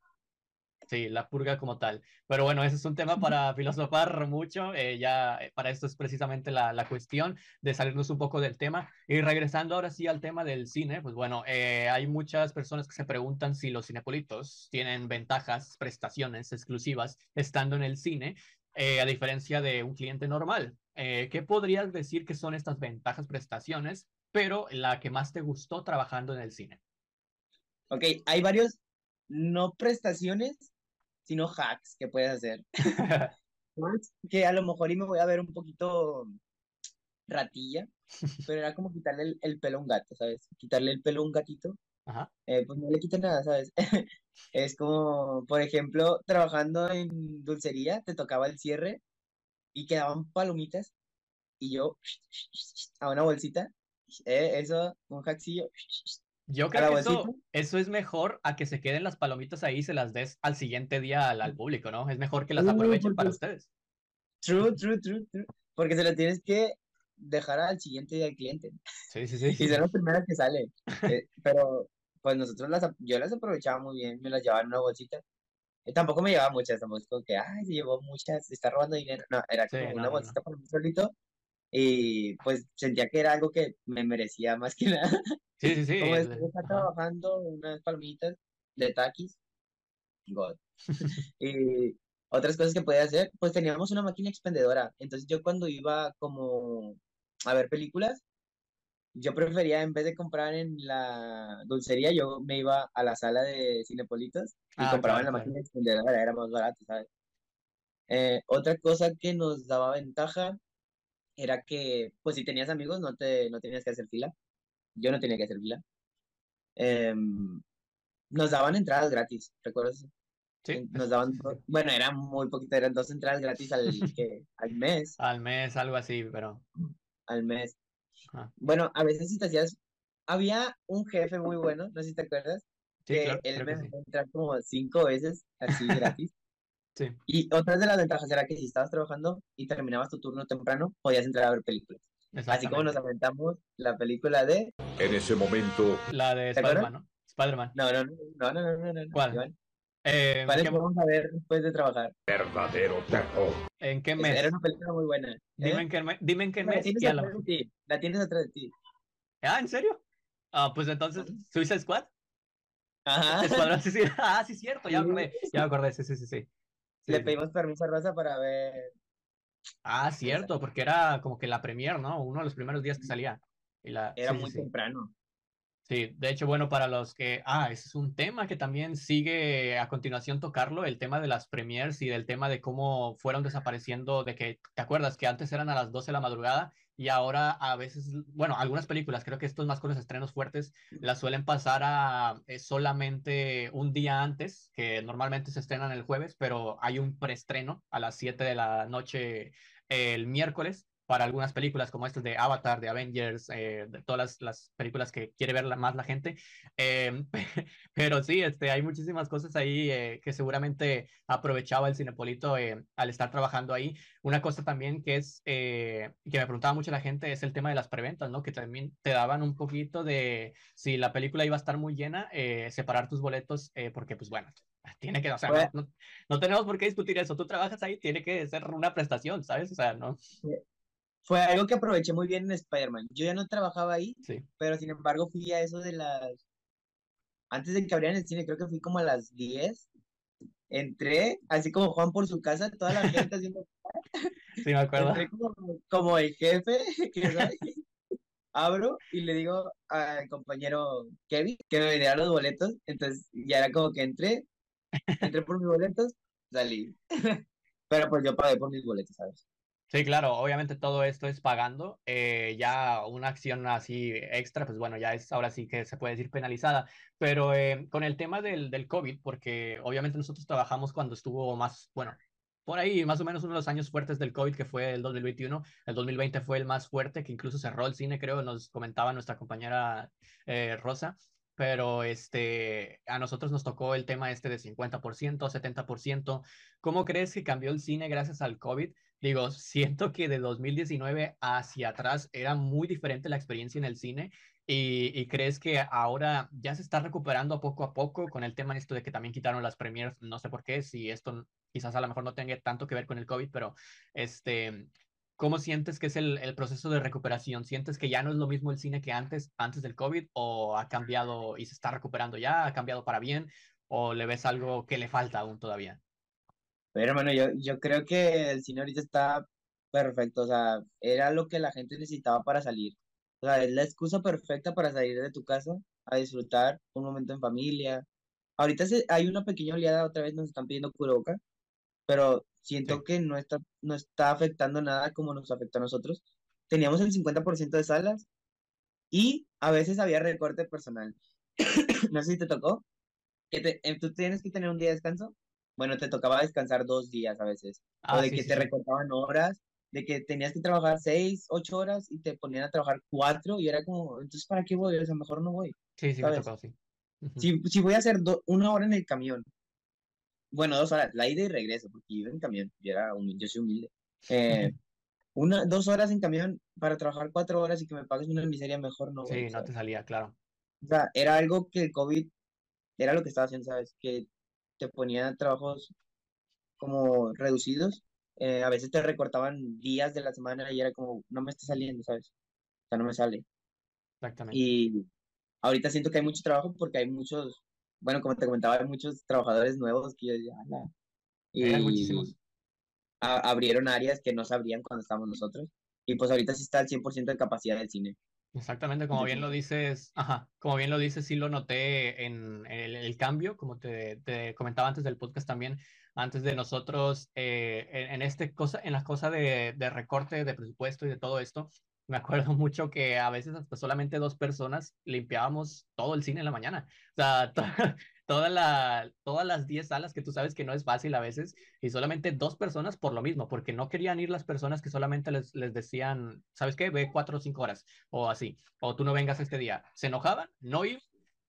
Sí, la purga como tal. Pero bueno, ese es un tema para filosofar mucho. Eh, ya eh, para esto es precisamente la, la, cuestión de salirnos un poco del tema. Y regresando ahora sí al tema del cine, pues bueno, eh, hay muchas personas que se preguntan si los cinepolitos tienen ventajas, prestaciones exclusivas estando en el cine, a diferencia de un cliente normal. ¿Qué podrías decir que son estas ventajas, prestaciones, pero la que más te gustó trabajando en el cine? Ok, hay varios, no prestaciones, sino hacks que puedes hacer. que a lo mejor y me voy a ver un poquito ratilla, pero era como quitarle el, pelo a un gato, ¿sabes? Quitarle el pelo a un gatito, eh, pues no le quita nada, ¿sabes? es como, por ejemplo, trabajando en dulcería, te tocaba el cierre y quedaban palomitas y yo a una bolsita, eh, eso, un hacksillo, yo creo que eso, eso, es mejor a que se queden las palomitas ahí y se las des al siguiente día al, público, ¿no? Es mejor que las aprovechen para ustedes. True, true, true, true. Porque se las tienes que dejar al siguiente día al cliente. Sí, sí, sí. Y son las primeras que salen. Eh, pero pues nosotros las, yo las aprovechaba muy bien, me las llevaba en una bolsita. Y tampoco me llevaba muchas, tampoco es como que, ay, se llevó muchas, se está robando dinero. No, era como una bolsita para mí solito. Y pues sentía que era algo que me merecía más que nada. Sí, sí, sí. Como está trabajando unas palmitas de taquis. God. y otras cosas que podía hacer, pues teníamos una máquina expendedora. Entonces yo cuando iba como a ver películas, yo prefería en vez de comprar en la dulcería, yo me iba a la sala de Cinepolitos y ah, compraba en la máquina expendedora, era más barato, ¿sabes? Eh, otra cosa que nos daba ventaja era que, pues si tenías amigos, no, te, no tenías que hacer fila yo no tenía que hacer fila. Em, nos daban entradas gratis, ¿recuerdas? Sí. Nos daban, bueno, era muy poquito, eran dos entradas gratis al, al mes. Al mes, algo así, pero. Al mes. Bueno, a veces si te hacías, había un jefe muy bueno, no sé si te acuerdas, que él me dejó entrar como cinco veces así gratis. Sí. Y otra de las ventajas era que si estabas trabajando y terminabas tu turno temprano, podías entrar a ver películas. Así como nos aventamos la película de. En ese momento. La de Spider-Man, ¿no? Spider-Man. No, no, no, no, no, no, ¿Cuál? Eh, ¿Cuál vamos a ver después de trabajar? Verdadero terror. ¿En qué mes? Era una película muy buena. ¿eh? Dime, en qué, dime en qué mes. La tienes, atrás de ti. la tienes atrás de ti. Ah, ¿en serio? Ah, pues entonces, ¿Suicide Squad? Ajá. Escuadrón, sí, sí. Ah, sí, cierto, ya me acordé. Ya me acordé, sí, sí, sí. sí. Le pedimos permiso a Rosa para ver Ah, cierto, porque era como que la premier, ¿no? Uno de los primeros días que salía. Y la... Era muy temprano. Sí, de hecho, bueno, para los que, ah, ese es un tema que también sigue a continuación tocarlo, el tema de las premiers y del tema de cómo fueron desapareciendo, de que, ¿te acuerdas que antes eran a las 12 de la madrugada y ahora a veces, bueno, algunas películas, creo que estos más con los estrenos fuertes, las suelen pasar a eh, solamente un día antes, que normalmente se estrenan el jueves, pero hay un preestreno a las 7 de la noche el miércoles para algunas películas como estas de Avatar, de Avengers, eh, de todas las, películas que quiere ver más la gente. Em, pero sí, este, hay muchísimas cosas ahí eh, que seguramente aprovechaba el Cinepolito eh, al estar trabajando ahí. Una cosa también que es, que me preguntaba mucho la gente es el tema de las preventas, ¿no? Que también te daban un poquito de, si la película iba a estar muy llena, separar tus boletos, porque pues bueno, tiene que, o sea, pues no, no, tenemos por qué discutir eso. Tú trabajas ahí, tiene que ser una prestación, ¿sabes? O sea, no. Fue algo que aproveché muy bien en Spider-Man. Yo ya no trabajaba ahí, Sí. pero sin embargo fui a eso de las... Antes de que abrieran el cine, creo que fui como a las 10. Entré, así como Juan por su casa, toda la gente haciendo... Sí, me acuerdo. Entré como, como el jefe que soy. Abro y le digo al compañero Kevin que me vendiera los boletos. Entonces ya era como que entré, entré por mis boletos, salí. Pero pues yo pagué por mis boletos, ¿sabes? Sí, claro, obviamente todo esto es pagando. eh, ya una acción así extra, pues bueno, ya es ahora sí que se puede decir penalizada. Pero eh, con el tema del, del COVID, porque obviamente nosotros trabajamos cuando estuvo más, bueno, por ahí más o menos uno de los años fuertes del COVID, que fue el 2021. El 2020 fue el más fuerte, que incluso cerró el cine, creo, nos comentaba nuestra compañera eh, Rosa. Pero este, a nosotros nos tocó el tema este de 50%, 70%. ¿Cómo crees que cambió el cine gracias al COVID? Digo, siento que de 2019 hacia atrás era muy diferente la experiencia en el cine y, y crees que ahora ya se está recuperando poco a poco con el tema esto de que también quitaron las premieres, no sé por qué, si esto quizás a lo mejor no tenga tanto que ver con el COVID, pero este, ¿cómo sientes que es el, el proceso de recuperación? ¿Sientes que ya no es lo mismo el cine que antes, antes del COVID o ha cambiado y se está recuperando ya, ha cambiado para bien o le ves algo que le falta aún todavía? Pero hermano, yo, yo creo que el cine ahorita está perfecto, o sea, era lo que la gente necesitaba para salir. O sea, es la excusa perfecta para salir de tu casa a disfrutar un momento en familia. Ahorita se- hay una pequeña oleada, otra vez nos están pidiendo cubreboca, pero siento Sí. que no está, no está afectando nada como nos afectó a nosotros. Teníamos el 50% de salas y a veces había recorte personal. No sé si te tocó, que te- eh, tú tienes que tener un día de descanso. Bueno, te tocaba descansar dos días a veces. O Ah, de sí, que sí, te recortaban horas, de que tenías que trabajar seis, ocho horas y te ponían a trabajar cuatro y era como, entonces, ¿para qué voy? O sea, mejor no voy, Sí, sí, me ¿sabes? tocó, sí. Si, si voy a hacer una hora en el camión, bueno, dos horas, la ida y regreso, porque iba en camión, yo, era humilde, yo soy humilde. Eh, una, dos horas en camión para trabajar cuatro horas y que me pagues una miseria, mejor no voy, Sí, no te salía, claro. O sea, era algo que el COVID era lo que estaba haciendo, ¿sabes? Que te ponía trabajos como reducidos. eh, a veces te recortaban días de la semana y era como, no me está saliendo, ¿sabes? O sea, no me sale. Exactamente. Y ahorita siento que hay mucho trabajo porque hay muchos, bueno, como te comentaba, hay muchos trabajadores nuevos que yo decía, "Ala". Sí, hay Y muchísimos. a- abrieron áreas que no se abrían cuando estábamos nosotros. Y pues ahorita sí está al 100% de capacidad del cine. Exactamente, como bien lo dices, ajá, como bien lo dices, sí lo noté en, el, el cambio, como te, te comentaba antes del podcast también, antes de nosotros, eh, en, en este cosa, en la cosa de, de recorte de presupuesto y de todo esto, me acuerdo mucho que a veces solamente dos personas limpiábamos todo el cine en la mañana. O sea, to- toda la, todas las 10 salas que tú sabes que no es fácil a veces, y solamente dos personas por lo mismo, porque no querían ir las personas que solamente les, les decían, ¿sabes qué? Ve cuatro o cinco horas o así, o tú no vengas este día. Se enojaban, no iban,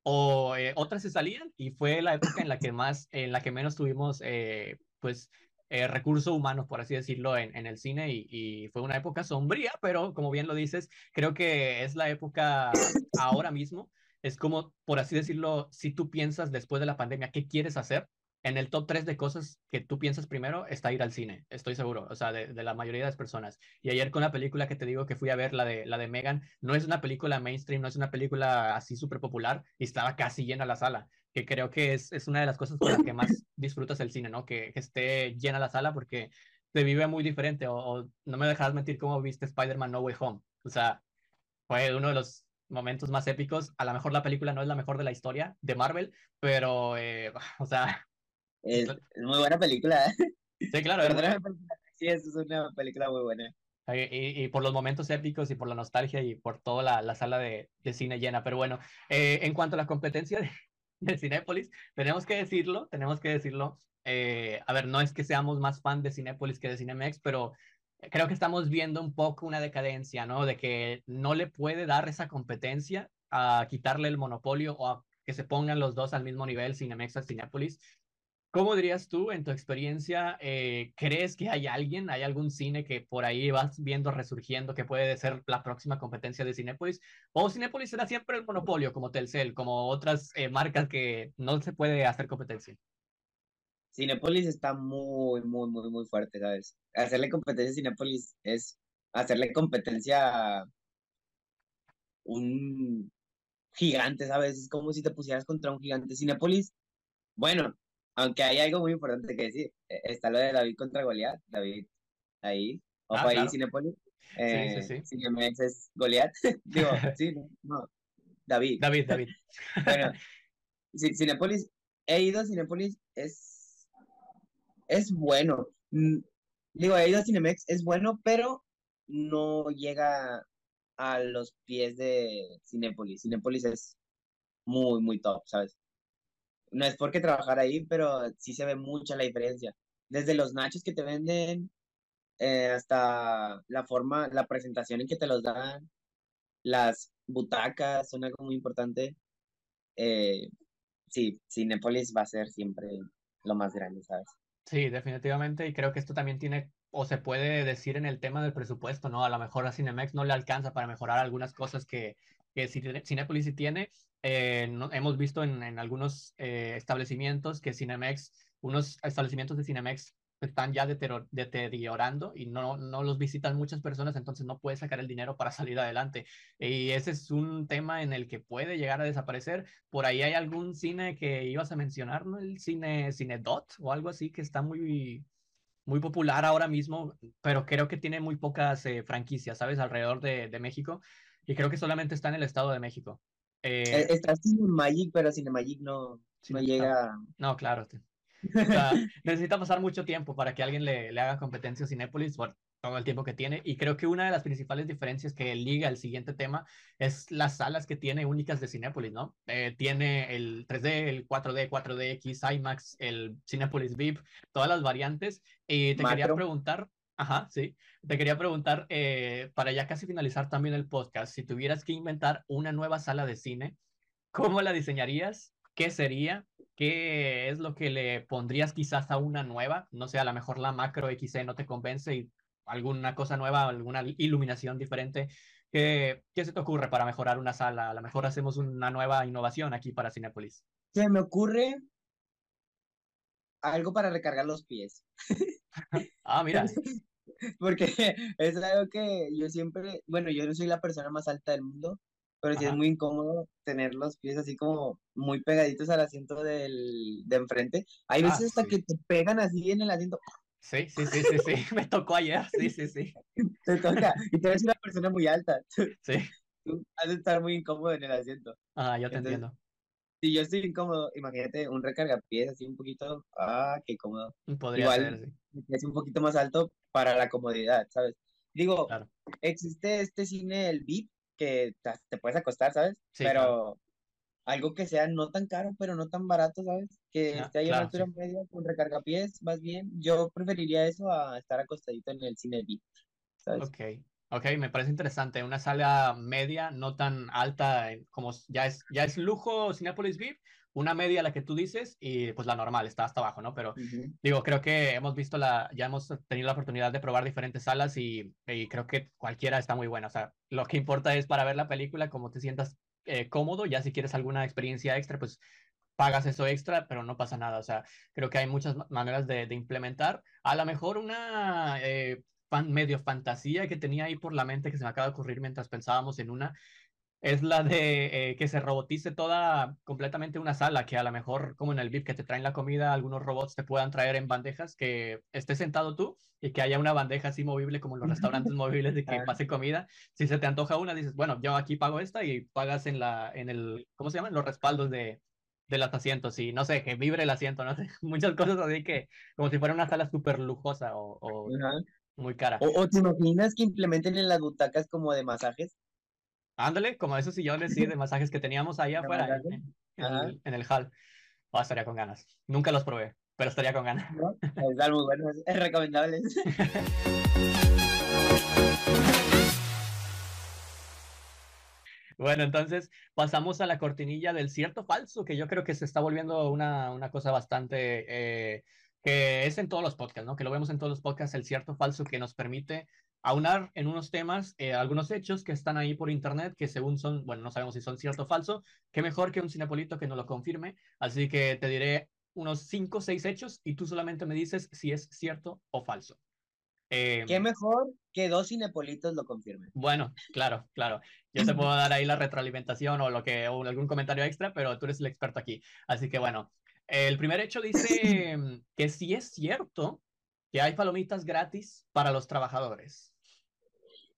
o eh, otras se salían y fue la época en la que más, en la que menos tuvimos, eh, pues, eh, recurso humano, por así decirlo, en, en el cine y, y fue una época sombría, pero como bien lo dices, creo que es la época ahora mismo. Es como, por así decirlo, si tú piensas después de la pandemia, ¿qué quieres hacer? En el top 3 de cosas que tú piensas primero está ir al cine, estoy seguro, o sea, de, de la mayoría de las personas. Y ayer con la película que te digo que fui a ver, la de, la de Megan, no es una película mainstream, no es una película así súper popular y estaba casi llena la sala, que creo que es, es una de las cosas con las que más disfrutas el cine, ¿no? Que, que esté llena la sala porque te vive muy diferente o, o no me dejarás mentir cómo viste Spider-Man No Way Home. O sea, fue uno de los momentos más épicos. A lo mejor la película no es la mejor de la historia de Marvel, pero, eh, o sea, Es, es muy buena película. ¿eh? sí, claro, es pero sí, es una película muy buena. Y, y por los momentos épicos y por la nostalgia y por toda la, la sala de, de cine llena. Pero bueno, eh, en cuanto a la competencia de, de Cinépolis, tenemos que decirlo, tenemos que decirlo. eh, a ver, no es que seamos más fan de Cinépolis que de Cinemex, pero creo que estamos viendo un poco una decadencia, ¿no? De que no le puede dar esa competencia a quitarle el monopolio o a que se pongan los dos al mismo nivel, Cinemex a Cinépolis. ¿Cómo dirías tú, en tu experiencia, eh, crees que hay alguien, hay algún cine que por ahí vas viendo resurgiendo que puede ser la próxima competencia de Cinépolis? ¿O Cinépolis será siempre el monopolio, como Telcel, como otras eh, marcas que no se puede hacer competencia? Cinépolis está muy, muy, muy, muy fuerte, ¿sabes? Hacerle competencia a Cinépolis es hacerle competencia a un gigante, ¿sabes? Es como si te pusieras contra un gigante. Cinepolis, bueno, aunque hay algo muy importante que decir, e, está lo de David contra Goliat, David ahí, o Ah, ahí claro. Cinepolis, Sí, eh, sí, sí. Cinemex es Goliat, digo, sí, no, no, David. David, David. Bueno, Ci- Cinépolis, he ido a Cinépolis, es, es bueno. Mm, Digo, he ido a Cinemex, es bueno, pero no llega a los pies de Cinépolis. Cinépolis es muy, muy top, ¿sabes? No es porque trabajar ahí, pero sí se ve mucha la diferencia. Desde los nachos que te venden, eh, hasta la forma, la presentación en que te los dan, las butacas son algo muy importante. Eh, sí, Cinépolis va a ser siempre lo más grande, ¿sabes? Sí, definitivamente, y creo que esto también tiene, o se puede decir en el tema del presupuesto, ¿no? A lo mejor a Cinemex no le alcanza para mejorar algunas cosas que, que Cine- Cinépolis sí tiene. Eh, no- hemos visto en, algunos eh, establecimientos que Cinemex, unos establecimientos de Cinemex están ya deteriorando y no, no los visitan muchas personas, entonces no puede sacar el dinero para salir adelante. Y ese es un tema en el que puede llegar a desaparecer. Por ahí hay algún cine que ibas a mencionar, ¿no? El cine, cine Dot o algo así que está muy, muy popular ahora mismo, pero creo que tiene muy pocas eh, franquicias, ¿sabes? Alrededor de, de México. Y creo que solamente está en el Estado de México. Eh, Eh, Está Cinemagic, pero Cinemagic no, Sí, no llega. no, claro. o sea, necesita pasar mucho tiempo para que alguien le, le haga competencia a Cinépolis por todo el tiempo que tiene. Y creo que una de las principales diferencias que liga el siguiente tema es las salas que tiene únicas de Cinépolis, ¿no? Eh, tiene el 3D, el 4D, 4DX, IMAX, el Cinépolis VIP, todas las variantes. Y te quería Macro. preguntar, ajá, sí, te quería preguntar, eh, para ya casi finalizar también el podcast, si tuvieras que inventar una nueva sala de cine, ¿cómo la diseñarías? ¿Qué sería? ¿Qué es lo que le pondrías quizás a una nueva? No sé, a lo mejor la macro XC no te convence y alguna cosa nueva, alguna iluminación diferente. ¿Qué, qué se te ocurre para mejorar una sala? A lo mejor hacemos una nueva innovación aquí para Cinépolis. Se me ocurre algo para recargar los pies. Ah, mira, Porque es algo que yo siempre, bueno, yo no soy la persona más alta del mundo, pero sí es muy incómodo tener los pies así como muy pegaditos al asiento del, de enfrente. Hay Ah, veces hasta sí. que te pegan así en el asiento, sí, sí, sí, sí, sí, me tocó ayer, sí, sí, sí, te toca, y tú eres una persona muy alta, sí, tú has de estar muy incómodo en el asiento. ah, yo te Entonces, entiendo. Si yo estoy incómodo, imagínate un recargapiés así un poquito, ah, qué cómodo. Podría Igual ser, sí, es un poquito más alto para la comodidad, ¿sabes? Digo, claro. existe este cine, el VIP, que te, puedes acostar, ¿sabes? Sí, pero claro. algo que sea no tan caro, pero no tan barato, ¿sabes? Que Ah, esté ahí claro, altura sí. media con recargapiés, más bien. Yo preferiría eso a estar acostadito en el cine VIP, ¿sabes? Ok, ok, me parece interesante. Una sala media, no tan alta eh, como ya es, ya es lujo Cinépolis VIP, una media la que tú dices y pues la normal está hasta abajo, ¿no? Pero Ujú. digo, creo que hemos visto la, ya hemos tenido la oportunidad de probar diferentes salas y, y creo que cualquiera está muy buena. O sea, lo que importa es para ver la película, como te sientas eh, cómodo, ya si quieres alguna experiencia extra, pues pagas eso extra, pero no pasa nada. O sea, creo que hay muchas ma- maneras de, de implementar. A lo mejor una eh, fan, medio fantasía que tenía ahí por la mente que se me acaba de ocurrir mientras pensábamos en una, es la de eh, que se robotice toda completamente una sala, que a lo mejor como en el VIP que te traen la comida, algunos robots te puedan traer en bandejas, que estés sentado tú y que haya una bandeja así movible como en los restaurantes móviles de que pase comida. Si se te antoja una, dices, bueno, yo aquí pago esta y pagas en la, en el, ¿cómo se llaman? Los respaldos de, de los asientos y no sé, que vibre el asiento, no sé, muchas cosas así que como si fuera una sala súper lujosa o. muy cara. O, o te imaginas que implementen en las butacas como de masajes. Ándale, como esos sillones, sí, de masajes que teníamos ahí ¿De afuera en, el, hall. Ah, estaría con ganas. Nunca los probé, pero estaría con ganas. ¿no? Están muy buenos, es recomendable. Bueno, entonces pasamos a la cortinilla del cierto falso, que yo creo que se está volviendo una, una cosa bastante eh, que es en todos los podcasts, ¿no? Que lo vemos en todos los podcasts, el cierto falso que nos permite aunar en unos temas eh, algunos hechos que están ahí por internet, que según son, bueno, no sabemos si son cierto o falso, qué mejor que un cinepolito que nos lo confirme. Así que te diré unos cinco o seis hechos y tú solamente me dices si es cierto o falso. Eh, Qué mejor que dos cinepolitos lo confirmen. bueno, claro, claro. Yo te puedo dar ahí la retroalimentación o lo que o algún comentario extra, pero tú eres el experto aquí. Así que bueno, el primer hecho dice que sí es cierto que hay palomitas gratis para los trabajadores.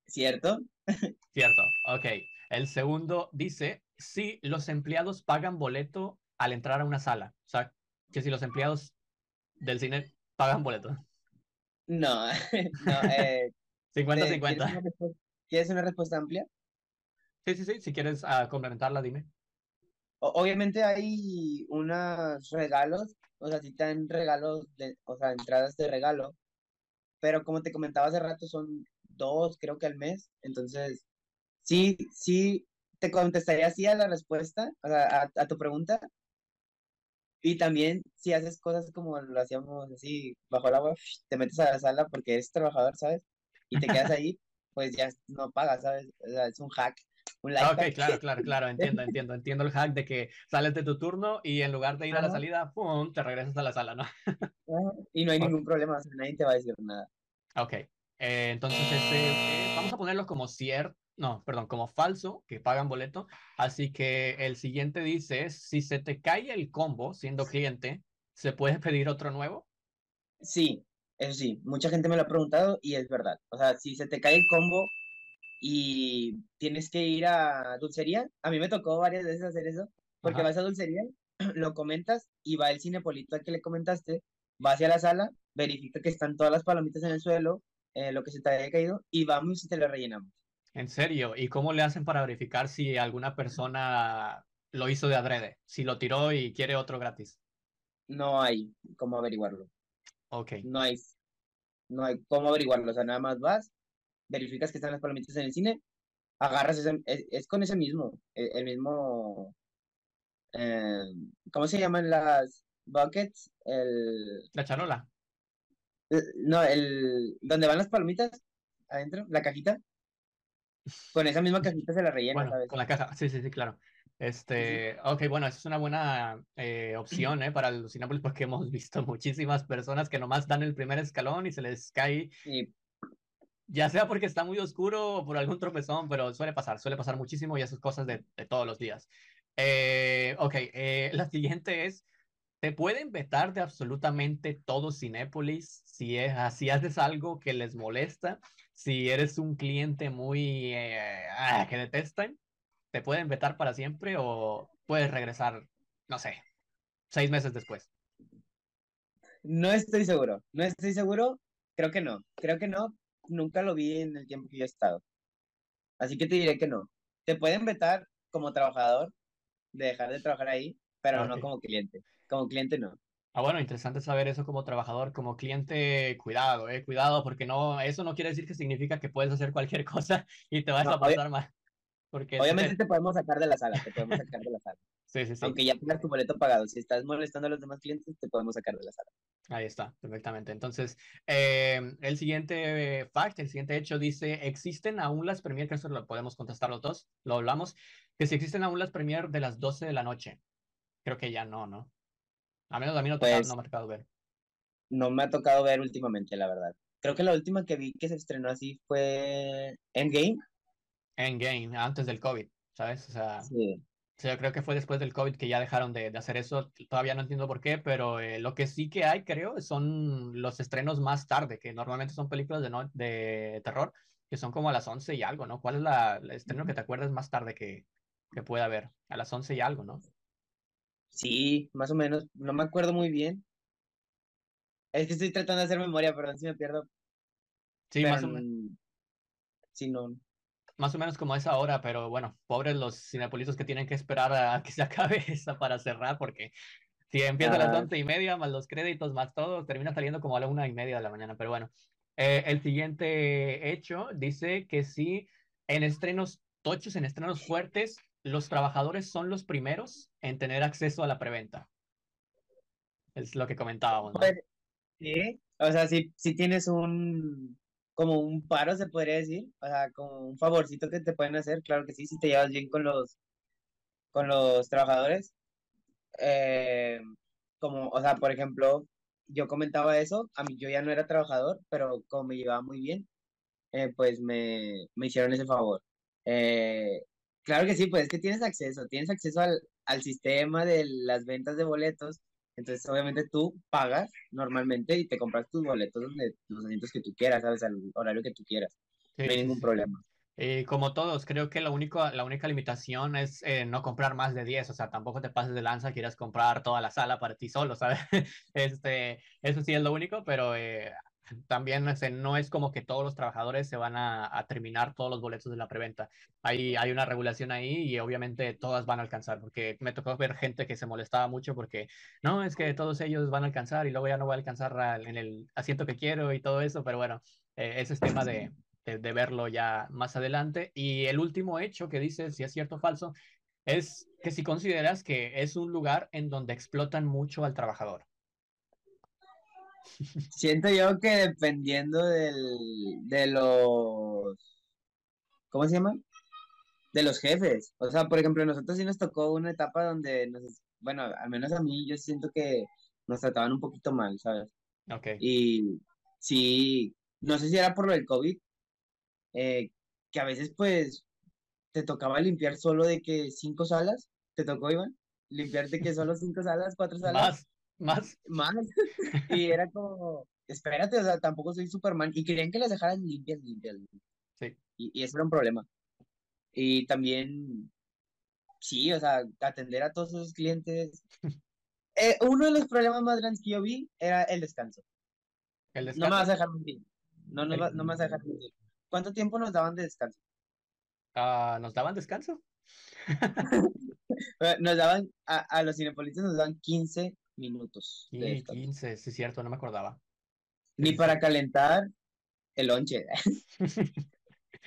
¿Cierto? Cierto, ok. El segundo dice, si los empleados pagan boleto al entrar a una sala. O sea, que si los empleados del cine pagan boleto. No, no, eh, ¿te- ¿quieres 50-50. una respuesta- ¿Quieres una respuesta amplia? Sí, sí, sí. Si quieres ah, complementarla, dime. Obviamente hay unos regalos, o sea, si te dan regalos, de, o sea, entradas de regalo, pero como te comentaba hace rato, son dos, creo que al mes, entonces, sí, sí, te contestaría sí a la respuesta, o sea, a, a tu pregunta, y también si haces cosas como lo hacíamos así, bajo el agua, te metes a la sala porque eres trabajador, ¿sabes? Y te quedas ahí, pues ya no pagas, ¿sabes? O sea, es un hack, un Ah, ok, claro, claro, claro. Entiendo, entiendo. Entiendo el hack de que sales de tu turno y en lugar de ir a la salida, ¡pum! te regresas a la sala, ¿no? Y no hay ningún problema, nadie te va a decir nada. Ok. Eh, entonces, este, eh, vamos a ponerlo como cierto, no, perdón, como falso, que pagan boleto. Así que el siguiente dice, si se te cae el combo siendo cliente, ¿se puede pedir otro nuevo? Sí, eso sí, mucha gente me lo ha preguntado y es verdad. O sea, si se te cae el combo y tienes que ir a dulcería, a mí me tocó varias veces hacer eso, porque Ajá. vas a dulcería, lo comentas y va el cinepolito al que le comentaste, va hacia la sala, verifica que están todas las palomitas en el suelo, eh, lo que se te haya caído, y vamos y te lo rellenamos. En serio, ¿y cómo le hacen para verificar si alguna persona lo hizo de adrede? Si lo tiró y quiere otro gratis. No hay cómo averiguarlo, Ok. no hay, no hay cómo averiguarlo, o sea, nada más vas, verificas que están las palomitas en el cine, agarras ese, es, es con ese mismo, el, el mismo, eh, ¿cómo se llaman las buckets? El, La charola. el- no, el, donde van las palomitas adentro, la cajita, con esa misma cajita se la rellena, Bueno, ¿sabes? con la caja. Sí, sí, sí, claro. Este, ok, bueno, esa es una buena eh, opción, ¿eh? Para los Cinépolis porque hemos visto muchísimas personas que nomás dan el primer escalón y se les cae, Y ya sea porque está muy oscuro o por algún tropezón, pero suele pasar, suele pasar muchísimo y esas cosas de, de todos los días. Eh, ok, eh, la siguiente es, ¿te pueden vetar de absolutamente todo Cinépolis si, es, si haces algo que les molesta? Si eres un cliente muy eh, ah, que detestan, ¿te pueden vetar para siempre o puedes regresar, no sé, seis meses después? no estoy seguro, no estoy seguro, creo que no, creo que no, nunca lo vi en el tiempo que yo he estado. Así que te diré que no. Te pueden vetar como trabajador, de dejar de trabajar ahí, pero Ah, no ok. como cliente. Como cliente no. Ah, bueno, interesante saber eso como trabajador, como cliente, cuidado, eh, cuidado, porque no, eso no quiere decir que significa que puedes hacer cualquier cosa y te vas No, a obvia- pasar mal. Porque Obviamente te- te podemos sacar de la sala, te podemos sacar de la sala. Sí, sí, sí. Aunque ya tengas tu boleto pagado, si estás molestando a los demás clientes, te podemos sacar de la sala. Ahí está, perfectamente. Entonces, eh, el siguiente eh, fact, el siguiente hecho dice, ¿existen aún las premier? Que eso lo podemos contestar los dos, lo hablamos, que si existen aún las premier de las 12 de la noche. Creo que ya no, ¿no? A menos a mí no, Pues- no me ha tocado ver. No me ha tocado ver últimamente, la verdad. Creo que la última que vi que se estrenó así fue Endgame. Endgame, antes del COVID, ¿sabes? O sea, Sí. Sí, yo creo que fue después del COVID que ya dejaron de, de hacer eso. Todavía no entiendo por qué, pero eh, lo que sí que hay, creo, son los estrenos más tarde, que normalmente son películas de, no, de terror, que son como a las 11 y algo, ¿no? ¿Cuál es la, el estreno que te acuerdas más tarde que, que pueda haber? A las 11 y algo, ¿no? Sí, más o menos. No me acuerdo muy bien. Es que estoy tratando de hacer memoria, perdón si me pierdo. Sí, pero más o, men- n- sí, no. Más o menos como a esa hora, pero bueno, pobres los cinepolitos que tienen que esperar a que se acabe esa para cerrar, porque si empieza a las once y media, más los créditos, más todo, termina saliendo como a la una y media de la mañana, pero bueno. Eh, el siguiente hecho dice que si en estrenos tochos, en estrenos fuertes, los trabajadores son los primeros en tener acceso a la preventa. Es lo que comentábamos, ¿no? Pues, Sí, o sea, si, si tienes un, como un paro, se podría decir, o sea, como un favorcito que te pueden hacer, claro que sí, si te llevas bien con los, con los trabajadores. Eh, como, o sea, por ejemplo, yo comentaba eso, a mí yo ya no era trabajador, pero como me llevaba muy bien, eh, pues me, me hicieron ese favor. Eh, claro que sí, pues es que tienes acceso, tienes acceso al, al sistema de las ventas de boletos, entonces obviamente tú pagas normalmente y te compras tus boletos donde los asientos que tú quieras, ¿sabes? Al horario que tú quieras. Sí, no hay ningún problema. Y como todos, creo que lo único, la única limitación es eh, no comprar más de 10, o sea, tampoco te pases de lanza, quieras comprar toda la sala para ti solo, ¿sabes? Este, eso sí es lo único, pero eh, también este, no es como que todos los trabajadores se van a, terminar todos los boletos de la preventa. Hay, hay una regulación ahí y obviamente todas van a alcanzar, porque me tocó ver gente que se molestaba mucho porque, no, es que todos ellos van a alcanzar y luego ya no voy a alcanzar al- en el asiento que quiero y todo eso, pero bueno, eh, ese es tema de de, verlo ya más adelante. Y el último hecho que dice si es cierto o falso es que si consideras que es un lugar en donde explotan mucho al trabajador. Siento yo que dependiendo del, de los, ¿cómo se llama? De los jefes. O sea, por ejemplo, a nosotros sí nos tocó una etapa donde, nos, bueno, al menos a mí yo siento que nos trataban un poquito mal, ¿sabes? Ok. Y sí, no sé si era por lo del COVID, eh, que a veces pues te tocaba limpiar solo de que cinco salas, ¿te tocó, Iván? Limpiar de que solo cinco salas, cuatro salas, Más, más. más. Y era como, espérate, o sea, tampoco soy Superman. Y querían que las dejaran limpias, limpias. Sí. Y, y eso era un problema. Y también, sí, o sea, atender a todos esos clientes. Eh, uno de los problemas más grandes que yo vi era el descanso. El No me vas a dejar mentir. No, no, El- va- no me vas a dejar mentir. ¿Cuánto tiempo nos daban de descanso? Ah, ¿nos daban descanso? Nos daban, a, a los cinepolitas nos daban 15 minutos de Sí, descanso. 15, sí, cierto, no me acordaba. Ni Sí, para calentar el lonche.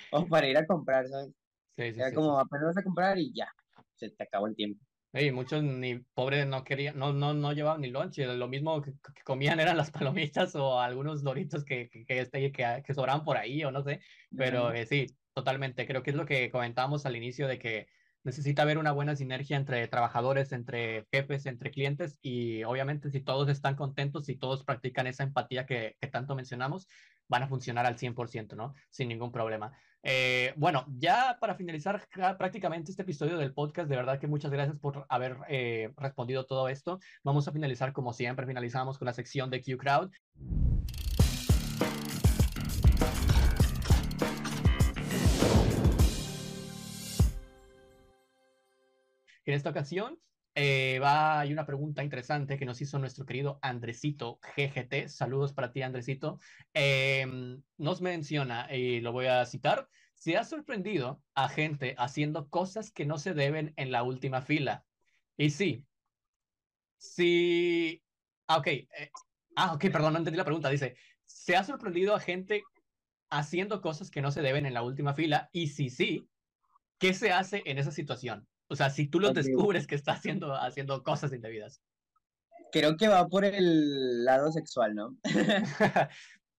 o para ir a comprar, ¿sabes? Sí, sí, Era sí, como apenas vas a comprar y ya, se te acabó el tiempo. Y muchos ni pobres no querían, no, no, no llevaban ni lonche, lo mismo que, que comían eran las palomitas o algunos doritos que, que, que, este, que, que sobraban por ahí o no sé, pero Ajá. eh, sí, totalmente, creo que es lo que comentábamos al inicio de que necesita haber una buena sinergia entre trabajadores, entre jefes, entre clientes y obviamente si todos están contentos, si todos practican esa empatía que, tanto mencionamos, van a funcionar al 100%, ¿no? Sin ningún problema. Eh, bueno, ya para finalizar prácticamente este episodio del podcast, de verdad que muchas gracias por haber eh, respondido todo esto. Vamos a finalizar como siempre, finalizamos con la sección de Q Crowd. En esta ocasión eh, va, hay una pregunta interesante que nos hizo nuestro querido Andresito GGT. Saludos para ti, Andresito. Eh, nos menciona, y lo voy a citar, se ha sorprendido a gente haciendo cosas que no se deben en la última fila. Y sí, sí, ah, ok, eh, ah, ok, perdón, no entendí la pregunta. Dice, se ha sorprendido a gente haciendo cosas que no se deben en la última fila. Y si sí, ¿qué se hace en esa situación? O sea, si tú los descubres que está haciendo, haciendo cosas indebidas. Creo que va por el lado sexual, ¿no?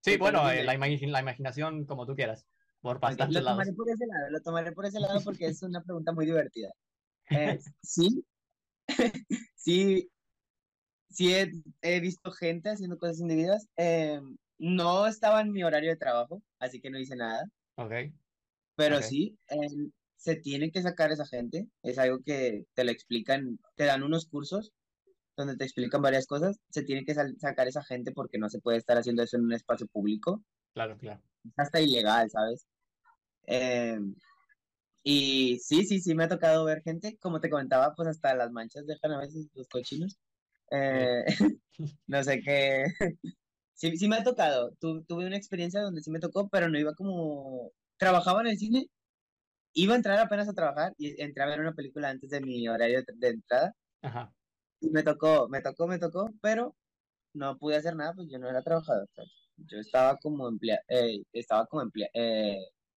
Sí, bueno, eh, la, imagi- la imaginación como tú quieras, por bastantes Lo lados. tomaré por ese lado, lo tomaré por ese lado porque es una pregunta muy divertida. Eh, sí, sí, sí he, he visto gente haciendo cosas indebidas. Eh, no estaba en mi horario de trabajo, así que no hice nada. Ok, Pero Ok. sí, eh, se tiene que sacar esa gente. Es algo que te lo explican, te dan unos cursos donde te explican varias cosas. Se tiene que sacar esa gente porque no se puede estar haciendo eso en un espacio público. claro, claro. Es hasta ilegal, ¿sabes? Eh, y sí, sí, sí me ha tocado ver gente, como te comentaba, pues hasta las manchas dejan a veces los cochinos. Eh, no sé qué. Sí, sí me ha tocado. Tu- tuve una experiencia donde sí me tocó, pero no iba como... Trabajaba en el cine, iba a entrar apenas a trabajar y entré a ver una película antes de mi horario de, de entrada. Ajá. Y me tocó, me tocó, me tocó, pero no pude hacer nada, pues yo no era trabajador. ¿sabes? Yo estaba como empleado, estaba como empleado,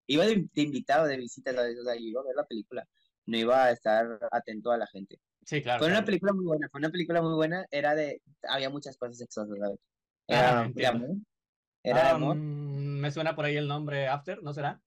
iba de, de invitado, de visita, ¿sabes? O sea, yo iba a ver la película, no iba a estar atento a la gente. Sí, claro. Fue una claro. película muy buena, fue una película muy buena, era de, había muchas cosas sexosas, ¿sabes? Ah, Era de entiendo. amor, era de Ah, amor. me suena por ahí el nombre After, ¿no será?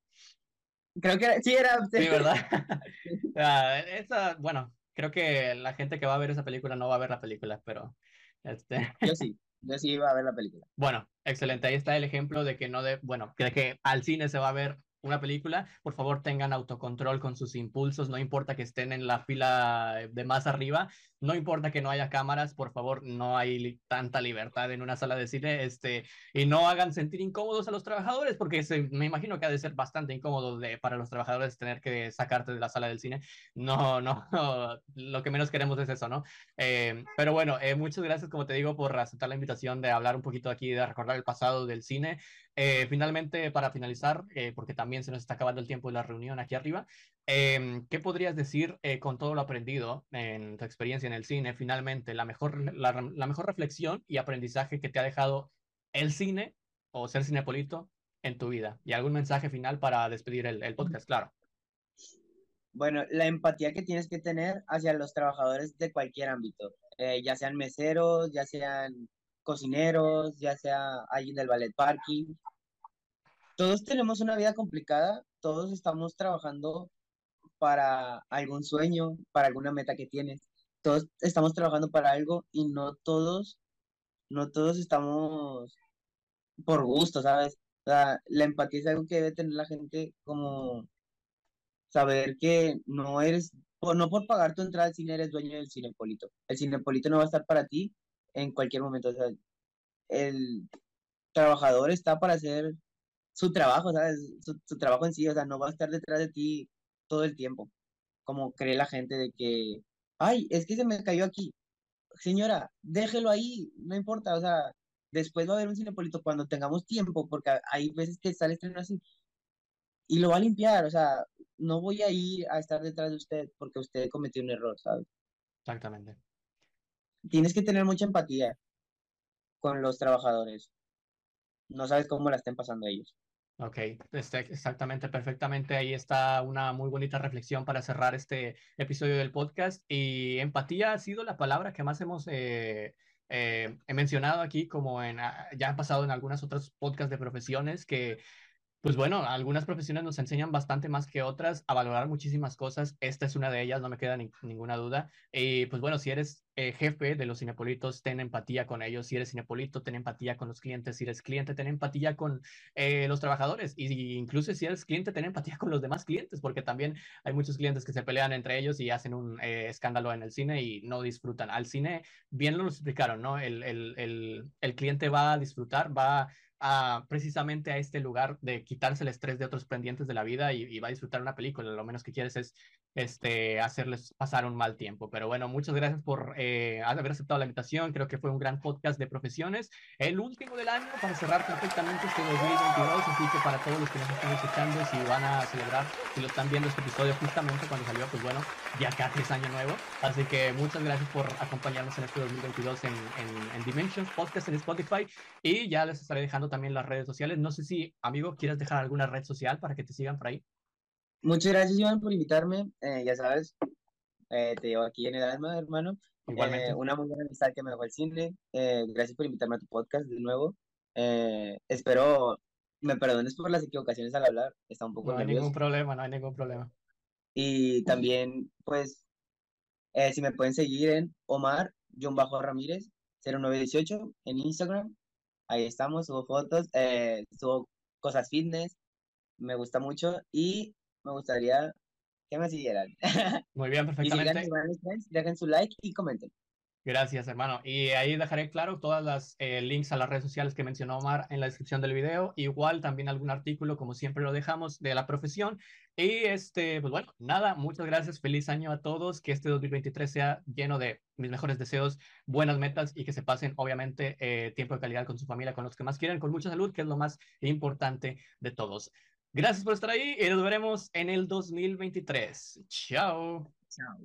Creo que era, sí, era, Sí, ¿verdad? Ah, esa, bueno, creo que la gente que va a ver esa película no va a ver la película, pero este, yo sí. yo sí iba a ver la película. Bueno, excelente. Ahí está el ejemplo de que no de, bueno, de que al cine se va a ver una película, por favor tengan autocontrol con sus impulsos, no importa que estén en la fila de más arriba, no importa que no haya cámaras, por favor, no hay tanta libertad en una sala de cine, este, y no hagan sentir incómodos a los trabajadores, porque me imagino que ha de ser bastante incómodo de, para los trabajadores tener que sacarte de la sala del cine. No, no, lo que menos queremos es eso, ¿no? Eh, pero bueno, eh, muchas gracias, como te digo, por aceptar la invitación de hablar un poquito aquí, de recordar el pasado del cine. Eh, finalmente, para finalizar, porque también se nos está acabando el tiempo de la reunión aquí arriba, Em, ¿Qué podrías decir eh, con todo lo aprendido en tu experiencia en el cine? Finalmente, la mejor, la, mejor reflexión y aprendizaje que te ha dejado el cine o ser cinepolito en tu vida. Y algún mensaje final para despedir el, podcast, claro. Bueno, la empatía que tienes que tener hacia los trabajadores de cualquier ámbito, eh, ya sean meseros, ya sean cocineros, ya sea alguien del ballet parking. Todos tenemos una vida complicada, todos estamos trabajando para algún sueño, para alguna meta que tienes. Todos estamos trabajando para algo y no todos, no todos estamos por gusto, ¿sabes? la empatía es algo que debe tener la gente como saber que no eres, no por pagar tu entrada al cine eres dueño del cinepolito. El cinepolito no va a estar para ti en cualquier momento. O sea, el trabajador está para hacer su trabajo, ¿sabes? Su, su, trabajo en sí, o sea, no va a estar detrás de ti todo el tiempo, como cree la gente de que, ay, es que se me cayó aquí. Señora, déjelo ahí, no importa, o sea, después va a haber un cinepolito cuando tengamos tiempo, porque hay veces que sale estreno así, y lo va a limpiar, o sea, no voy a ir a estar detrás de usted porque usted cometió un error, ¿sabes? Exactamente. Tienes que tener mucha empatía con los trabajadores. No sabes cómo la estén pasando ellos. Ok, este, exactamente, perfectamente. Ahí está una muy bonita reflexión para cerrar este episodio del podcast. Y empatía ha sido la palabra que más hemos eh, eh, mencionado aquí, como en, ah, ya ha pasado en algunas otras podcasts de profesiones que pues bueno, algunas profesiones nos enseñan bastante más que otras a valorar muchísimas cosas. Esta es una de ellas, no me queda ninguna duda. Y pues bueno, si eres eh, jefe de los cinepolitos, ten empatía con ellos. Si eres cinepolito, ten empatía con los clientes. Si eres cliente, ten empatía con eh, los trabajadores. Y, incluso si eres cliente, ten empatía con los demás clientes, porque también hay muchos clientes que se pelean entre ellos y hacen un eh, escándalo en el cine y no disfrutan. Al cine, bien lo explicaron, ¿no? El, el, el, el cliente va a disfrutar, va precisamente a este lugar de quitarse el estrés de otros pendientes de la vida y, va a disfrutar una película. Lo menos que quieres es este, hacerles pasar un mal tiempo. Pero bueno, muchas gracias por eh, haber aceptado la invitación. Creo que fue un gran podcast de profesiones. El último del año para cerrar perfectamente este 2022. Así que para todos los que nos están escuchando, si van a celebrar, si lo están viendo este episodio justamente cuando salió, pues bueno, ya casi es año nuevo. Así que muchas gracias por acompañarnos en este 2022 en, en, en Dimensions Podcast en Spotify. Y ya les estaré dejando también las redes sociales. No sé si, amigo, quieres dejar alguna red social para que te sigan por ahí. Muchas gracias, Iván, por invitarme. Eh, ya sabes, eh, te llevo aquí en el alma, hermano. Igualmente. Eh, una muy buena amistad que me dejó el cine. gracias por invitarme a tu podcast de nuevo. espero me perdones por las equivocaciones al hablar. Está un poco No hay ningún problema, no hay ningún problema. Y también, pues, si me pueden seguir en Omar, John Bajo Ramírez, 0918 en Instagram ahí estamos, subo fotos, subo cosas fitness, me gusta mucho y me gustaría que me siguieran. Muy bien, perfectamente. Y dejen su like y comenten. Gracias, hermano. Y ahí dejaré claro todas las eh, links a las redes sociales que mencionó Omar en la descripción del video. Igual también algún artículo, como siempre lo dejamos, de la profesión. Y este, pues bueno, nada, muchas gracias. Feliz año a todos. Que este 2023 sea lleno de mis mejores deseos, buenas metas y que se pasen, obviamente, eh, tiempo de calidad con su familia, con los que más quieren, con mucha salud, que es lo más importante de todos. Gracias por estar ahí y nos veremos en el 2023. Chao. Chao.